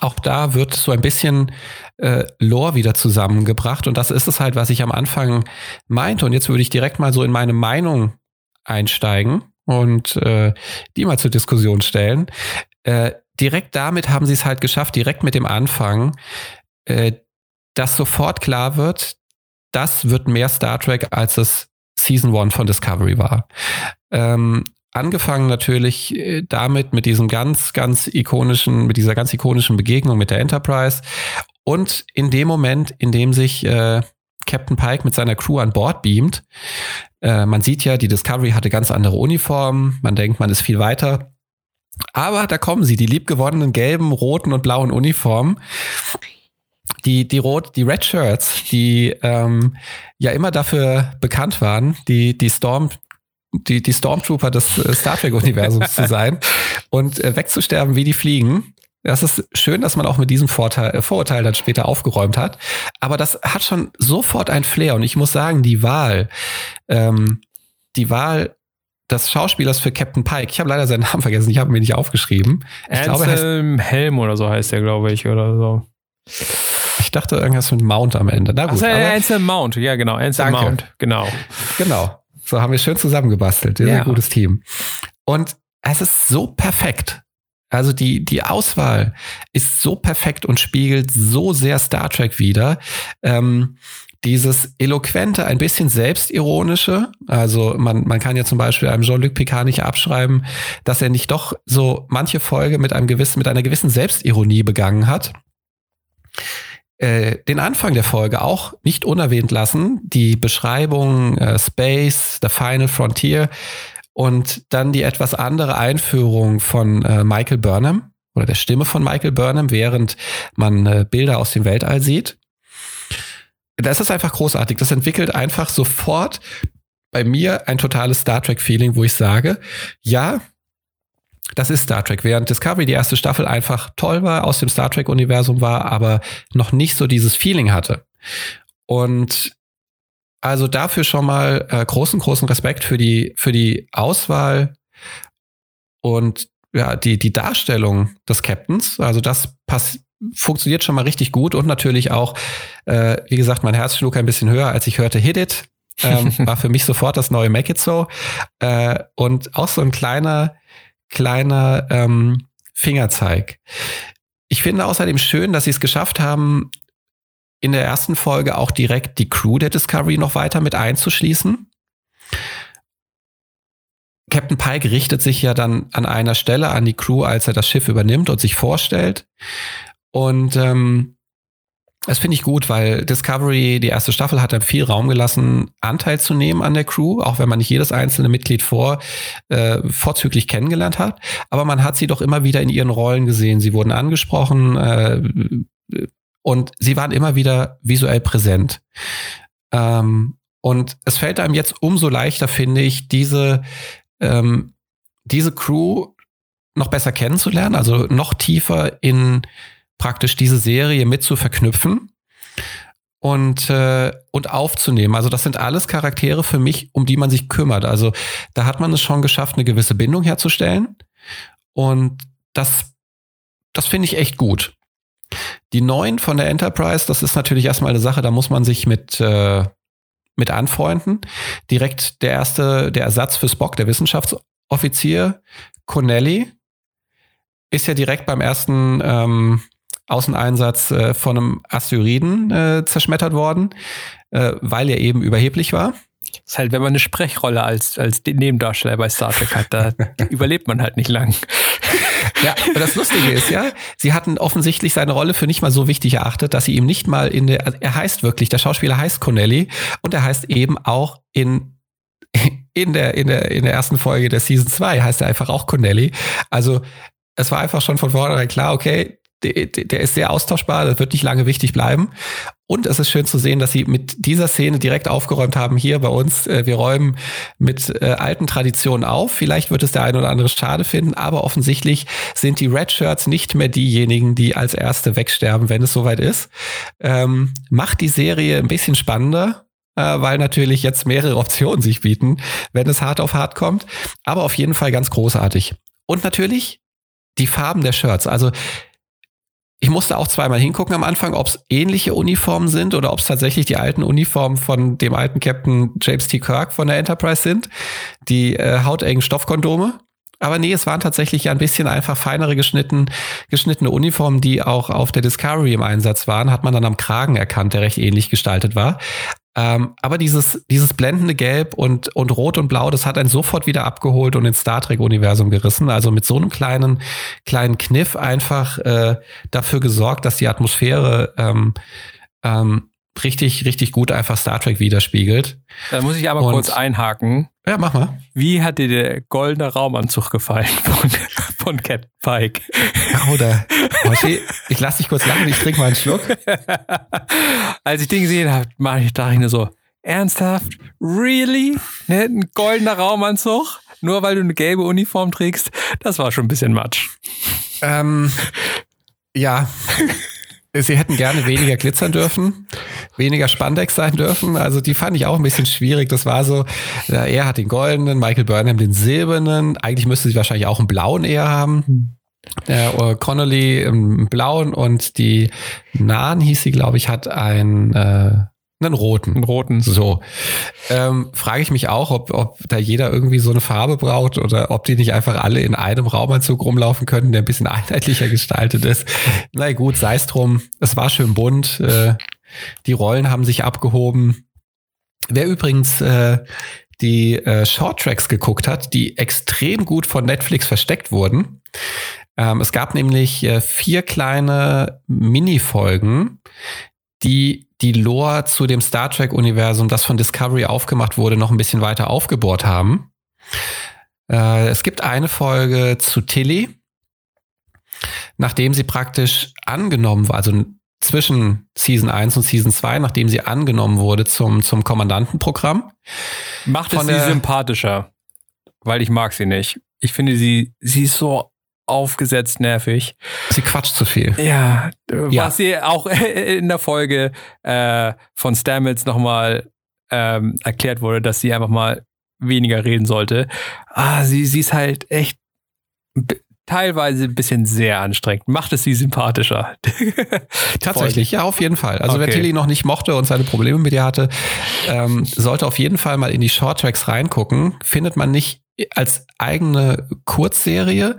auch da wird so ein bisschen äh, Lore wieder zusammengebracht. Und das ist es halt, was ich am Anfang meinte. Und jetzt würde ich direkt mal so in meine Meinung einsteigen und äh, die mal zur Diskussion stellen. Äh, direkt damit haben sie es halt geschafft, direkt mit dem Anfang, äh, dass sofort klar wird, das wird mehr Star Trek, als es Season 1 von Discovery war. Ähm, angefangen natürlich äh, damit mit diesem ganz, ganz ikonischen, mit dieser ganz ikonischen Begegnung mit der Enterprise und in dem Moment, in dem sich äh, Captain Pike mit seiner Crew an Bord beamt, äh, man sieht ja, die Discovery hatte ganz andere Uniformen, man denkt, man ist viel weiter. Aber da kommen sie, die liebgewonnenen gelben, roten und blauen Uniformen. Die, die rot, die Red Shirts, die ähm, ja immer dafür bekannt waren, die, die Storm, die, die Stormtrooper des äh, Star Trek-Universums zu sein [LAUGHS] und äh, wegzusterben, wie die fliegen. Das ist schön, dass man auch mit diesem Vorteil, äh, Vorurteil dann später aufgeräumt hat. Aber das hat schon sofort ein Flair. Und ich muss sagen, die Wahl, ähm, die Wahl des Schauspielers für Captain Pike, ich habe leider seinen Namen vergessen, ich habe mir nicht aufgeschrieben. Ich glaube, heißt, Helm oder so heißt er, glaube ich, oder so. Ich dachte irgendwas mit Mount am Ende. Na gut. Also, Ansel Mount, ja genau, Ansel Mount, genau. Genau. So haben wir schön zusammengebastelt. Ja. gutes Team. Und es ist so perfekt. Also die, die Auswahl ist so perfekt und spiegelt so sehr Star Trek wieder. Ähm, dieses eloquente, ein bisschen selbstironische, also man, man kann ja zum Beispiel einem Jean-Luc Picard nicht abschreiben, dass er nicht doch so manche Folge mit einem gewissen, mit einer gewissen Selbstironie begangen hat. Äh, den Anfang der Folge auch nicht unerwähnt lassen, die Beschreibung äh, Space, The Final Frontier, und dann die etwas andere Einführung von äh, Michael Burnham oder der Stimme von Michael Burnham, während man äh, Bilder aus dem Weltall sieht. Das ist einfach großartig. Das entwickelt einfach sofort bei mir ein totales Star Trek-Feeling, wo ich sage, ja, das ist Star Trek. Während Discovery die erste Staffel einfach toll war, aus dem Star Trek-Universum war, aber noch nicht so dieses Feeling hatte. Und also dafür schon mal äh, großen, großen Respekt für die, für die Auswahl und ja, die, die Darstellung des Captains. Also das pass funktioniert schon mal richtig gut und natürlich auch, äh, wie gesagt, mein Herz schlug ein bisschen höher, als ich hörte Hit It. Ähm, [LAUGHS] war für mich sofort das neue Make It So. Äh, und auch so ein kleiner, kleiner ähm, Fingerzeig. Ich finde außerdem schön, dass sie es geschafft haben, in der ersten Folge auch direkt die Crew der Discovery noch weiter mit einzuschließen. Captain Pike richtet sich ja dann an einer Stelle an die Crew, als er das Schiff übernimmt und sich vorstellt. Und ähm, das finde ich gut, weil Discovery, die erste Staffel, hat dann viel Raum gelassen, Anteil zu nehmen an der Crew, auch wenn man nicht jedes einzelne Mitglied vor, äh, vorzüglich kennengelernt hat. Aber man hat sie doch immer wieder in ihren Rollen gesehen. Sie wurden angesprochen, äh, und sie waren immer wieder visuell präsent. Ähm, und es fällt einem jetzt umso leichter, finde ich, diese, ähm, diese Crew noch besser kennenzulernen, also noch tiefer in praktisch diese Serie mit zu verknüpfen und, äh, und aufzunehmen. Also das sind alles Charaktere für mich, um die man sich kümmert. Also da hat man es schon geschafft, eine gewisse Bindung herzustellen. Und das, das finde ich echt gut. Die neuen von der Enterprise, das ist natürlich erstmal eine Sache, da muss man sich mit, äh, mit anfreunden. Direkt der erste, der Ersatz für Spock, der Wissenschaftsoffizier, Connelly, ist ja direkt beim ersten ähm, Außeneinsatz äh, von einem Asteroiden äh, zerschmettert worden, äh, weil er eben überheblich war. Das ist halt, wenn man eine Sprechrolle als, als Nebendarsteller bei Star Trek hat, da [LAUGHS] überlebt man halt nicht lang. Ja, aber das Lustige ist ja, sie hatten offensichtlich seine Rolle für nicht mal so wichtig erachtet, dass sie ihm nicht mal in der, er heißt wirklich, der Schauspieler heißt Connelly und er heißt eben auch in in der, in der, in der ersten Folge der Season 2 heißt er einfach auch Connelly. Also, es war einfach schon von vornherein klar, okay, der, der ist sehr austauschbar, das wird nicht lange wichtig bleiben. Und es ist schön zu sehen, dass sie mit dieser Szene direkt aufgeräumt haben hier bei uns. Äh, wir räumen mit äh, alten Traditionen auf. Vielleicht wird es der eine oder andere schade finden, aber offensichtlich sind die Red Shirts nicht mehr diejenigen, die als Erste wegsterben, wenn es soweit ist. Ähm, macht die Serie ein bisschen spannender, äh, weil natürlich jetzt mehrere [LAUGHS] Optionen sich bieten, wenn es hart auf hart kommt. Aber auf jeden Fall ganz großartig. Und natürlich die Farben der Shirts. Also ich musste auch zweimal hingucken am Anfang, ob es ähnliche Uniformen sind oder ob es tatsächlich die alten Uniformen von dem alten Captain James T. Kirk von der Enterprise sind. Die äh, hautengen Stoffkondome. Aber nee, es waren tatsächlich ja ein bisschen einfach feinere geschnitten, geschnittene Uniformen, die auch auf der Discovery im Einsatz waren. Hat man dann am Kragen erkannt, der recht ähnlich gestaltet war. Ähm, aber dieses, dieses blendende Gelb und, und Rot und Blau, das hat einen sofort wieder abgeholt und ins Star Trek-Universum gerissen. Also mit so einem kleinen, kleinen Kniff einfach äh, dafür gesorgt, dass die Atmosphäre ähm, ähm, richtig, richtig gut einfach Star Trek widerspiegelt. Da muss ich aber und, kurz einhaken. Ja, mach mal. Wie hat dir der goldene Raumanzug gefallen von, [LAUGHS] von Cat Pike? Oh, da. Ich lass dich kurz lachen, ich trinke mal einen Schluck. [LAUGHS] Als ich den gesehen habe, dachte ich nur so, ernsthaft? Really? Ne, ein goldener Raumanzug? Nur weil du eine gelbe Uniform trägst? Das war schon ein bisschen Matsch. Ähm, ja. Sie hätten gerne weniger glitzern dürfen, weniger Spandex sein dürfen. Also die fand ich auch ein bisschen schwierig. Das war so, er hat den goldenen, Michael Burnham den silbernen. Eigentlich müsste sie wahrscheinlich auch einen blauen eher haben. Der Connolly im blauen und die Nahen hieß sie, glaube ich, hat ein äh, einen roten. Einen roten. So. Ähm, Frage ich mich auch, ob, ob da jeder irgendwie so eine Farbe braucht oder ob die nicht einfach alle in einem Raumanzug rumlaufen können, der ein bisschen [LAUGHS] einheitlicher gestaltet ist. Na gut, sei es drum. Es war schön bunt. Äh, die Rollen haben sich abgehoben. Wer übrigens äh, die äh, Shorttracks geguckt hat, die extrem gut von Netflix versteckt wurden. Ähm, es gab nämlich äh, vier kleine Mini-Folgen, die die Lore zu dem Star Trek-Universum, das von Discovery aufgemacht wurde, noch ein bisschen weiter aufgebohrt haben. Äh, es gibt eine Folge zu Tilly, nachdem sie praktisch angenommen war, also zwischen Season 1 und Season 2, nachdem sie angenommen wurde zum, zum Kommandantenprogramm. Macht es sie sympathischer, weil ich mag sie nicht. Ich finde sie, sie ist so aufgesetzt nervig. Sie quatscht zu viel. Ja, ja. was sie auch [LAUGHS] in der Folge äh, von Stamets nochmal ähm, erklärt wurde, dass sie einfach mal weniger reden sollte. Ah, sie, sie ist halt echt teilweise ein bisschen sehr anstrengend. Macht es sie sympathischer. [LAUGHS] Tatsächlich, ja, auf jeden Fall. Also okay. wer Tilly noch nicht mochte und seine Probleme mit ihr hatte, ähm, sollte auf jeden Fall mal in die Shorttracks reingucken. Findet man nicht als eigene Kurzserie,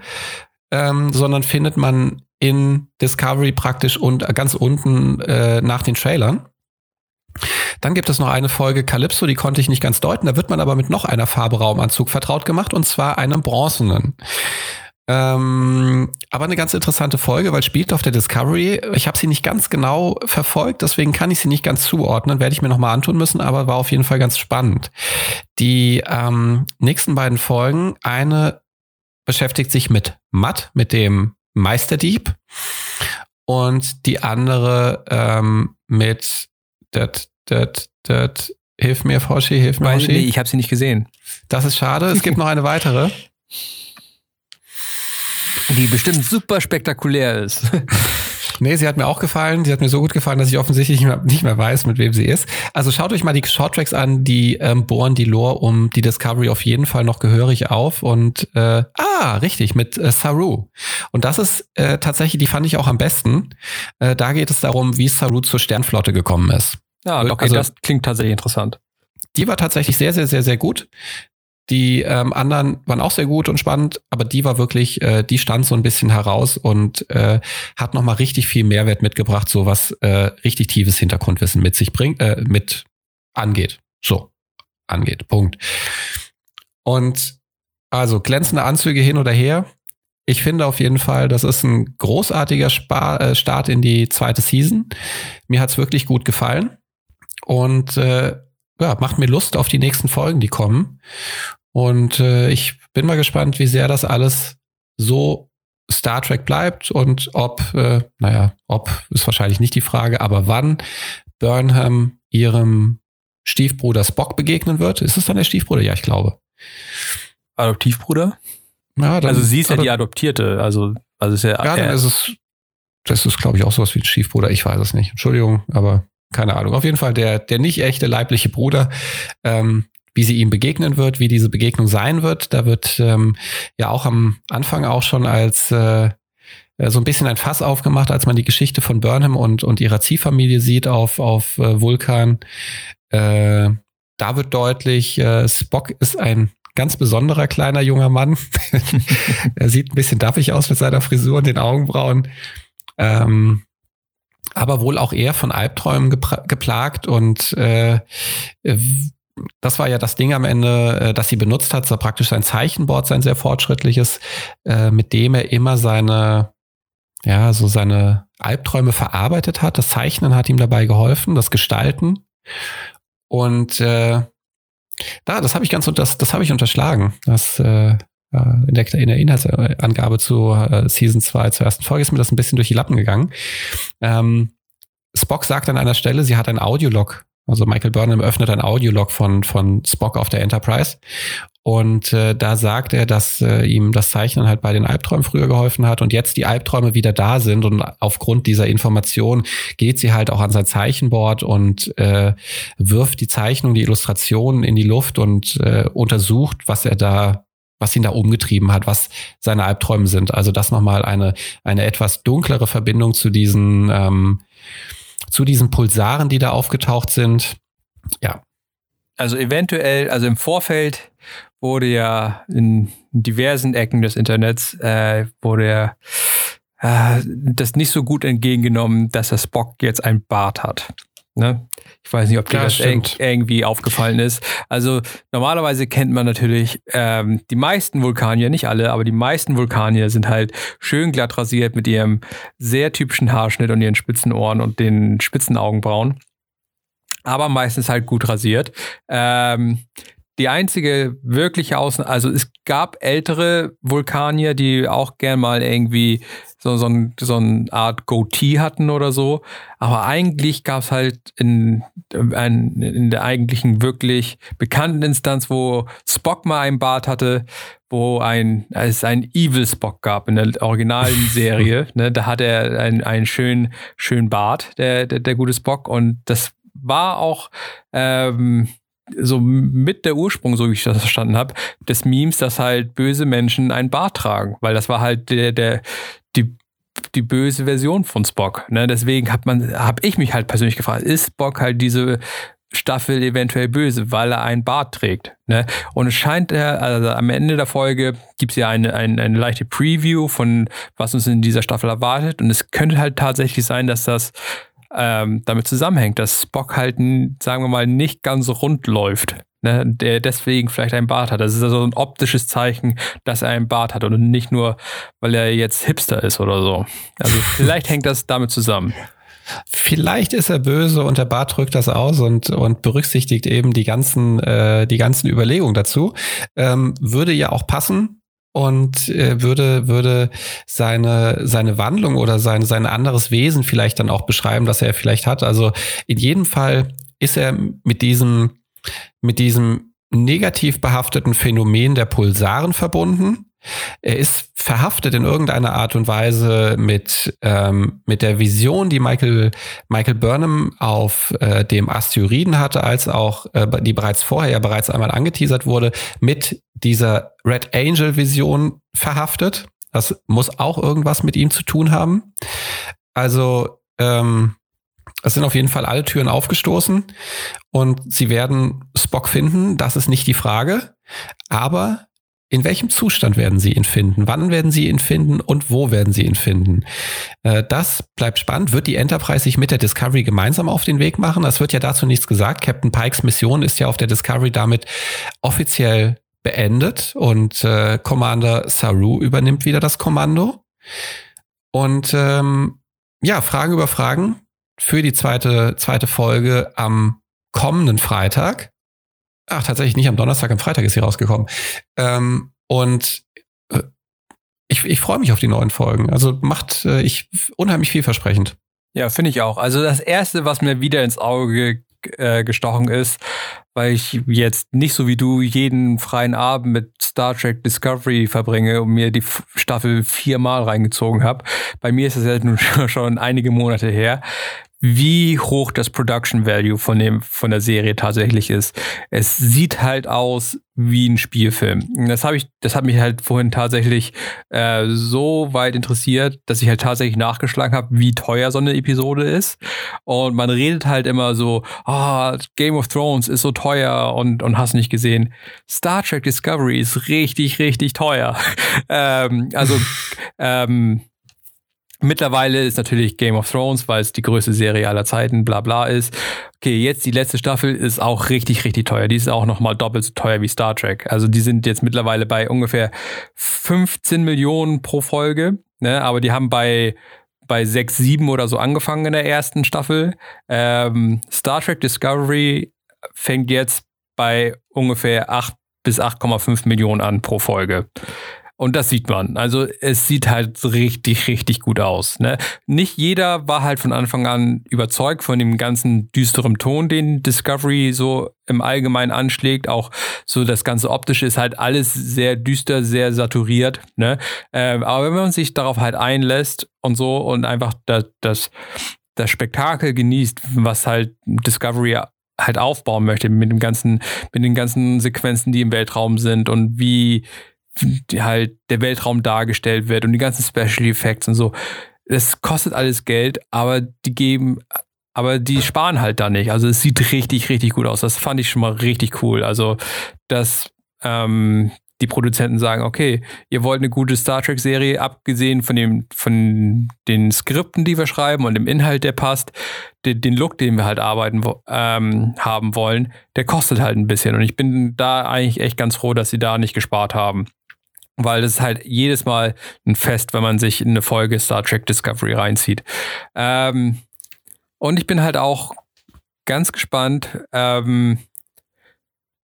ähm, sondern findet man in Discovery praktisch und ganz unten äh, nach den Trailern. Dann gibt es noch eine Folge Calypso, die konnte ich nicht ganz deuten. Da wird man aber mit noch einer Farbe Raumanzug vertraut gemacht und zwar einem bronzenen. Ähm, aber eine ganz interessante Folge, weil spielt auf der Discovery. Ich habe sie nicht ganz genau verfolgt, deswegen kann ich sie nicht ganz zuordnen. Werde ich mir nochmal antun müssen, aber war auf jeden Fall ganz spannend. Die ähm, nächsten beiden Folgen, eine beschäftigt sich mit Matt, mit dem Meisterdieb. Und die andere ähm, mit dat, dat, dat, Hilf mir, Foschi, hilf mir, Foschi. Nee, ich habe sie nicht gesehen. Das ist schade. Es gibt noch eine weitere. Die bestimmt super spektakulär ist. [LAUGHS] Nee, sie hat mir auch gefallen. Sie hat mir so gut gefallen, dass ich offensichtlich nicht mehr weiß, mit wem sie ist. Also schaut euch mal die Shorttracks an, die ähm, bohren die Lore um die Discovery auf jeden Fall noch gehörig auf. Und äh, ah, richtig, mit äh, Saru. Und das ist äh, tatsächlich, die fand ich auch am besten. Äh, da geht es darum, wie Saru zur Sternflotte gekommen ist. Ja, okay, also, das klingt tatsächlich interessant. Die war tatsächlich sehr, sehr, sehr, sehr gut. Die ähm, anderen waren auch sehr gut und spannend, aber die war wirklich, äh, die stand so ein bisschen heraus und äh, hat nochmal richtig viel Mehrwert mitgebracht, so was äh, richtig tiefes Hintergrundwissen mit sich bringt, äh, mit angeht. So, angeht. Punkt. Und also glänzende Anzüge hin oder her. Ich finde auf jeden Fall, das ist ein großartiger Spar äh, Start in die zweite Season. Mir hat's wirklich gut gefallen. Und äh, ja, macht mir Lust auf die nächsten Folgen, die kommen. Und äh, ich bin mal gespannt, wie sehr das alles so Star Trek bleibt und ob, äh, naja, ob ist wahrscheinlich nicht die Frage, aber wann Burnham ihrem Stiefbruder Spock begegnen wird. Ist es dann der Stiefbruder? Ja, ich glaube. Adoptivbruder? Ja, dann, also sie ist ja die Adoptierte, also, also ist ja. Ja, dann ist es, das ist, glaube ich, auch sowas wie ein Stiefbruder. Ich weiß es nicht. Entschuldigung, aber keine Ahnung. Auf jeden Fall der, der nicht echte leibliche Bruder. Ähm, wie sie ihm begegnen wird, wie diese Begegnung sein wird. Da wird ähm, ja auch am Anfang auch schon als äh, äh, so ein bisschen ein Fass aufgemacht, als man die Geschichte von Burnham und, und ihrer Ziehfamilie sieht auf, auf äh, Vulkan. Äh, da wird deutlich, äh, Spock ist ein ganz besonderer kleiner junger Mann. [LAUGHS] er sieht ein bisschen daffig aus mit seiner Frisur und den Augenbrauen. Ähm, aber wohl auch eher von Albträumen geplagt und äh, das war ja das Ding am Ende, äh, das sie benutzt hat, so praktisch sein Zeichenboard, sein sehr fortschrittliches, äh, mit dem er immer seine, ja, so seine Albträume verarbeitet hat. Das Zeichnen hat ihm dabei geholfen, das Gestalten. Und äh, da, das habe ich ganz das, das habe ich unterschlagen. Das äh, in der, in der Inhaltsangabe zu äh, Season 2 zur ersten Folge ist mir das ein bisschen durch die Lappen gegangen. Ähm, Spock sagt an einer Stelle, sie hat ein Audiolog also Michael Burnham öffnet ein Audiolog von, von Spock auf der Enterprise. Und äh, da sagt er, dass äh, ihm das Zeichnen halt bei den Albträumen früher geholfen hat und jetzt die Albträume wieder da sind. Und aufgrund dieser Information geht sie halt auch an sein Zeichenboard und äh, wirft die Zeichnung, die Illustrationen in die Luft und äh, untersucht, was er da was ihn da umgetrieben hat, was seine Albträume sind. Also das nochmal eine, eine etwas dunklere Verbindung zu diesen ähm, zu diesen Pulsaren, die da aufgetaucht sind. Ja. Also eventuell, also im Vorfeld wurde ja in diversen Ecken des Internets äh, wurde ja äh, das nicht so gut entgegengenommen, dass der Spock jetzt ein Bart hat. Ne? Ich weiß nicht, ob dir ja, das stimmt. irgendwie aufgefallen ist. Also normalerweise kennt man natürlich ähm, die meisten Vulkanier, nicht alle, aber die meisten Vulkanier sind halt schön glatt rasiert mit ihrem sehr typischen Haarschnitt und ihren spitzen Ohren und den spitzen Augenbrauen. Aber meistens halt gut rasiert. Ähm, die einzige wirkliche Ausnahme, also es gab ältere Vulkanier, die auch gern mal irgendwie so, so, ein, so eine Art Goatee hatten oder so. Aber eigentlich gab es halt in, in, in der eigentlichen wirklich bekannten Instanz, wo Spock mal einen Bart hatte, wo ein, es ein Evil Spock gab in der originalen [LAUGHS] Serie. ne, da hat er einen, einen schönen, schönen Bart, der, der, der gute Spock. Und das war auch ähm, so mit der Ursprung, so wie ich das verstanden habe, des Memes, dass halt böse Menschen einen Bart tragen, weil das war halt der, der, die, die böse Version von Spock. Ne? Deswegen hat man, habe ich mich halt persönlich gefragt, ist Spock halt diese Staffel eventuell böse, weil er einen Bart trägt. Ne? Und es scheint, also am Ende der Folge gibt es ja eine, eine, eine leichte Preview von, was uns in dieser Staffel erwartet. Und es könnte halt tatsächlich sein, dass das ähm, damit zusammenhängt, dass Spock halt, sagen wir mal, nicht ganz rund läuft. Ne, der deswegen vielleicht einen Bart hat. Das ist also ein optisches Zeichen, dass er einen Bart hat und nicht nur, weil er jetzt Hipster ist oder so. Also [LAUGHS] vielleicht hängt das damit zusammen. Vielleicht ist er böse und der Bart drückt das aus und, und berücksichtigt eben die ganzen, äh, die ganzen Überlegungen dazu. Ähm, würde ja auch passen, und äh, würde, würde seine, seine Wandlung oder sein, sein anderes Wesen vielleicht dann auch beschreiben, das er vielleicht hat. Also in jedem Fall ist er mit diesem, mit diesem negativ behafteten Phänomen der Pulsaren verbunden. Er ist verhaftet in irgendeiner Art und Weise mit, ähm, mit der Vision, die Michael, Michael Burnham auf äh, dem Asteroiden hatte, als auch äh, die bereits vorher ja bereits einmal angeteasert wurde, mit dieser Red Angel Vision verhaftet. Das muss auch irgendwas mit ihm zu tun haben. Also ähm, es sind auf jeden Fall alle Türen aufgestoßen und sie werden Spock finden, das ist nicht die Frage. Aber in welchem Zustand werden sie ihn finden? Wann werden sie ihn finden und wo werden sie ihn finden? Äh, das bleibt spannend. Wird die Enterprise sich mit der Discovery gemeinsam auf den Weg machen? Es wird ja dazu nichts gesagt. Captain Pikes Mission ist ja auf der Discovery damit offiziell beendet und äh, Commander Saru übernimmt wieder das Kommando. Und ähm, ja, Fragen über Fragen für die zweite, zweite Folge am kommenden Freitag. Ach, tatsächlich nicht am Donnerstag, am Freitag ist sie rausgekommen. Ähm, und äh, ich ich, freue mich auf die neuen Folgen. Also macht äh, ich unheimlich vielversprechend. Ja, finde ich auch. Also das erste, was mir wieder ins Auge äh, gestochen ist, weil ich jetzt nicht so wie du jeden freien Abend mit Star Trek Discovery verbringe und mir die Staffel viermal reingezogen habe. Bei mir ist es ja nun [LAUGHS] schon einige Monate her wie hoch das Production Value von dem von der Serie tatsächlich ist. Es sieht halt aus wie ein Spielfilm. Das habe ich, das hat mich halt vorhin tatsächlich äh, so weit interessiert, dass ich halt tatsächlich nachgeschlagen habe, wie teuer so eine Episode ist. Und man redet halt immer so, ah, oh, Game of Thrones ist so teuer und und hast nicht gesehen. Star Trek Discovery ist richtig, richtig teuer. [LAUGHS] ähm, also [LAUGHS] ähm, Mittlerweile ist natürlich Game of Thrones, weil es die größte Serie aller Zeiten, bla bla ist. Okay, jetzt die letzte Staffel ist auch richtig, richtig teuer. Die ist auch nochmal doppelt so teuer wie Star Trek. Also die sind jetzt mittlerweile bei ungefähr 15 Millionen pro Folge. Ne? Aber die haben bei, bei 6, 7 oder so angefangen in der ersten Staffel. Ähm, Star Trek Discovery fängt jetzt bei ungefähr 8 bis 8,5 Millionen an pro Folge. Und das sieht man. Also es sieht halt richtig, richtig gut aus. Ne? Nicht jeder war halt von Anfang an überzeugt von dem ganzen düsteren Ton, den Discovery so im Allgemeinen anschlägt. Auch so das ganze Optische ist halt alles sehr düster, sehr saturiert. Ne? Äh, aber wenn man sich darauf halt einlässt und so und einfach das, das, das Spektakel genießt, was halt Discovery halt aufbauen möchte mit dem ganzen, mit den ganzen Sequenzen, die im Weltraum sind und wie halt der Weltraum dargestellt wird und die ganzen Special Effects und so. Es kostet alles Geld, aber die geben, aber die sparen halt da nicht. Also es sieht richtig, richtig gut aus. Das fand ich schon mal richtig cool. Also, dass ähm, die Produzenten sagen, okay, ihr wollt eine gute Star Trek-Serie, abgesehen von, dem, von den Skripten, die wir schreiben und dem Inhalt, der passt, den, den Look, den wir halt arbeiten ähm, haben wollen, der kostet halt ein bisschen. Und ich bin da eigentlich echt ganz froh, dass sie da nicht gespart haben weil es ist halt jedes Mal ein Fest, wenn man sich in eine Folge Star Trek Discovery reinzieht. Ähm, und ich bin halt auch ganz gespannt, ähm,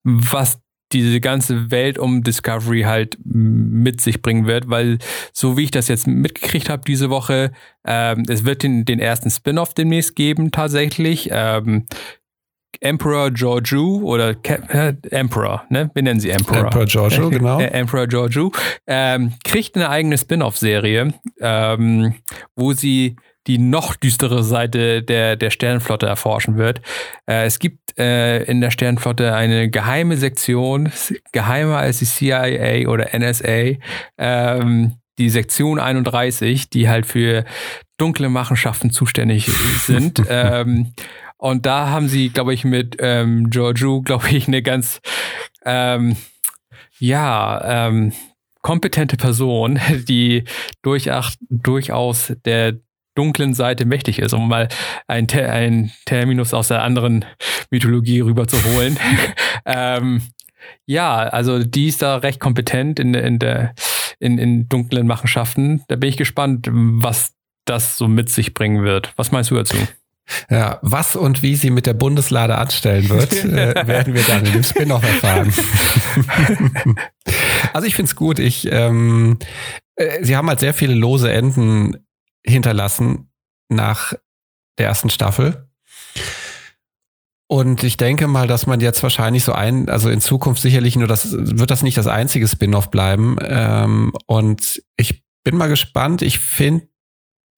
was diese ganze Welt um Discovery halt mit sich bringen wird, weil so wie ich das jetzt mitgekriegt habe diese Woche, ähm, es wird den, den ersten Spin-off demnächst geben tatsächlich. Ähm, Emperor Georgiou oder Emperor, ne? Wir nennen sie Emperor. Emperor Georgiou, [LAUGHS] genau. Äh, Emperor Georgiou ähm, kriegt eine eigene Spin-off-Serie, ähm, wo sie die noch düstere Seite der, der Sternenflotte erforschen wird. Äh, es gibt äh, in der Sternenflotte eine geheime Sektion, geheimer als die CIA oder NSA, ähm, die Sektion 31, die halt für dunkle Machenschaften zuständig [LAUGHS] sind. ähm, und da haben sie, glaube ich, mit ähm, Georgiou, glaube [LAUGHS] ich, eine ganz, ähm, ja, ähm, kompetente Person, [LAUGHS] die durchaus, durchaus der dunklen Seite mächtig ist, um mal ein, ein Terminus aus der anderen Mythologie rüberzuholen. [LAUGHS] ähm, ja, also die ist da recht kompetent in, in, der, in, in dunklen Machenschaften. Da bin ich gespannt, was das so mit sich bringen wird. Was meinst du dazu? Ja, was und wie sie mit der Bundeslade anstellen wird, [LAUGHS] äh, werden wir dann in dem Spin-off erfahren. [LAUGHS] also ich finde es gut. Ich, ähm, äh, sie haben halt sehr viele lose Enden hinterlassen nach der ersten Staffel. Und ich denke mal, dass man jetzt wahrscheinlich so ein, also in Zukunft sicherlich nur das, wird das nicht das einzige Spin-off bleiben. Ähm, und ich bin mal gespannt. Ich finde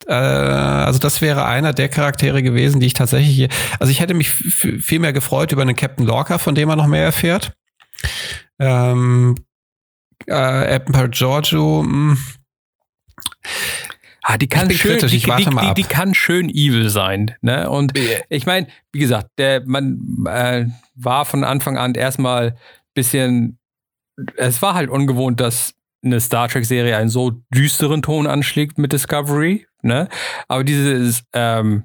also das wäre einer der Charaktere gewesen, die ich tatsächlich hier, also ich hätte mich viel mehr gefreut über einen Captain Lorca, von dem man noch mehr erfährt. Ähm, äh, Emperor Giorgio, mh. Ah, die kann schön, die, die, die, die, kann schön evil sein. Ne? Und ich meine, wie gesagt, der man äh, war von Anfang an erstmal bisschen. Es war halt ungewohnt, dass eine Star Trek-Serie einen so düsteren Ton anschlägt mit Discovery. Ne? Aber diese, ähm,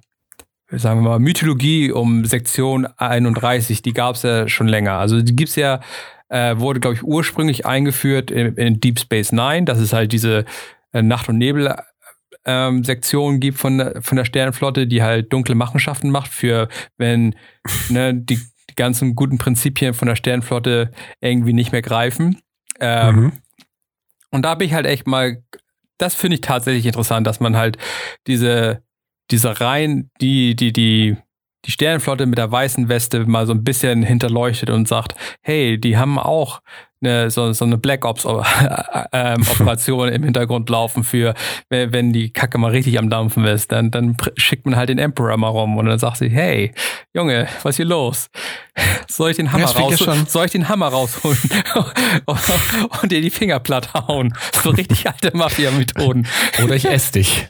sagen wir mal, Mythologie um Sektion 31, die gab es ja schon länger. Also die gibt es ja, äh, wurde, glaube ich, ursprünglich eingeführt in, in, Deep Space Nine. Das ist halt diese äh, Nacht- und Nebel- ähm, Sektion gibt von, von der Sternenflotte, die halt dunkle Machenschaften macht für, wenn ne, die, die ganzen guten Prinzipien von der Sternenflotte irgendwie nicht mehr greifen. Ähm, mhm. Und da bin ich halt echt mal das finde ich tatsächlich interessant, dass man halt diese, diese Reihen, die, die, die, die Sternenflotte mit der weißen Weste mal so ein bisschen hinterleuchtet und sagt, hey, die haben auch eine, so, so eine Black Ops [LAUGHS] ähm, Operation im Hintergrund laufen für, wenn die Kacke mal richtig am Dampfen ist, dann, dann schickt man halt den Emperor mal rum und dann sagt sie, hey, Junge, was ist hier los? [LAUGHS] Soll ich den Hammer, raus, soll ich den Hammer rausholen [LAUGHS] und dir die Finger platt hauen? So richtig alte Mafia-Methoden. Oder ich esse dich.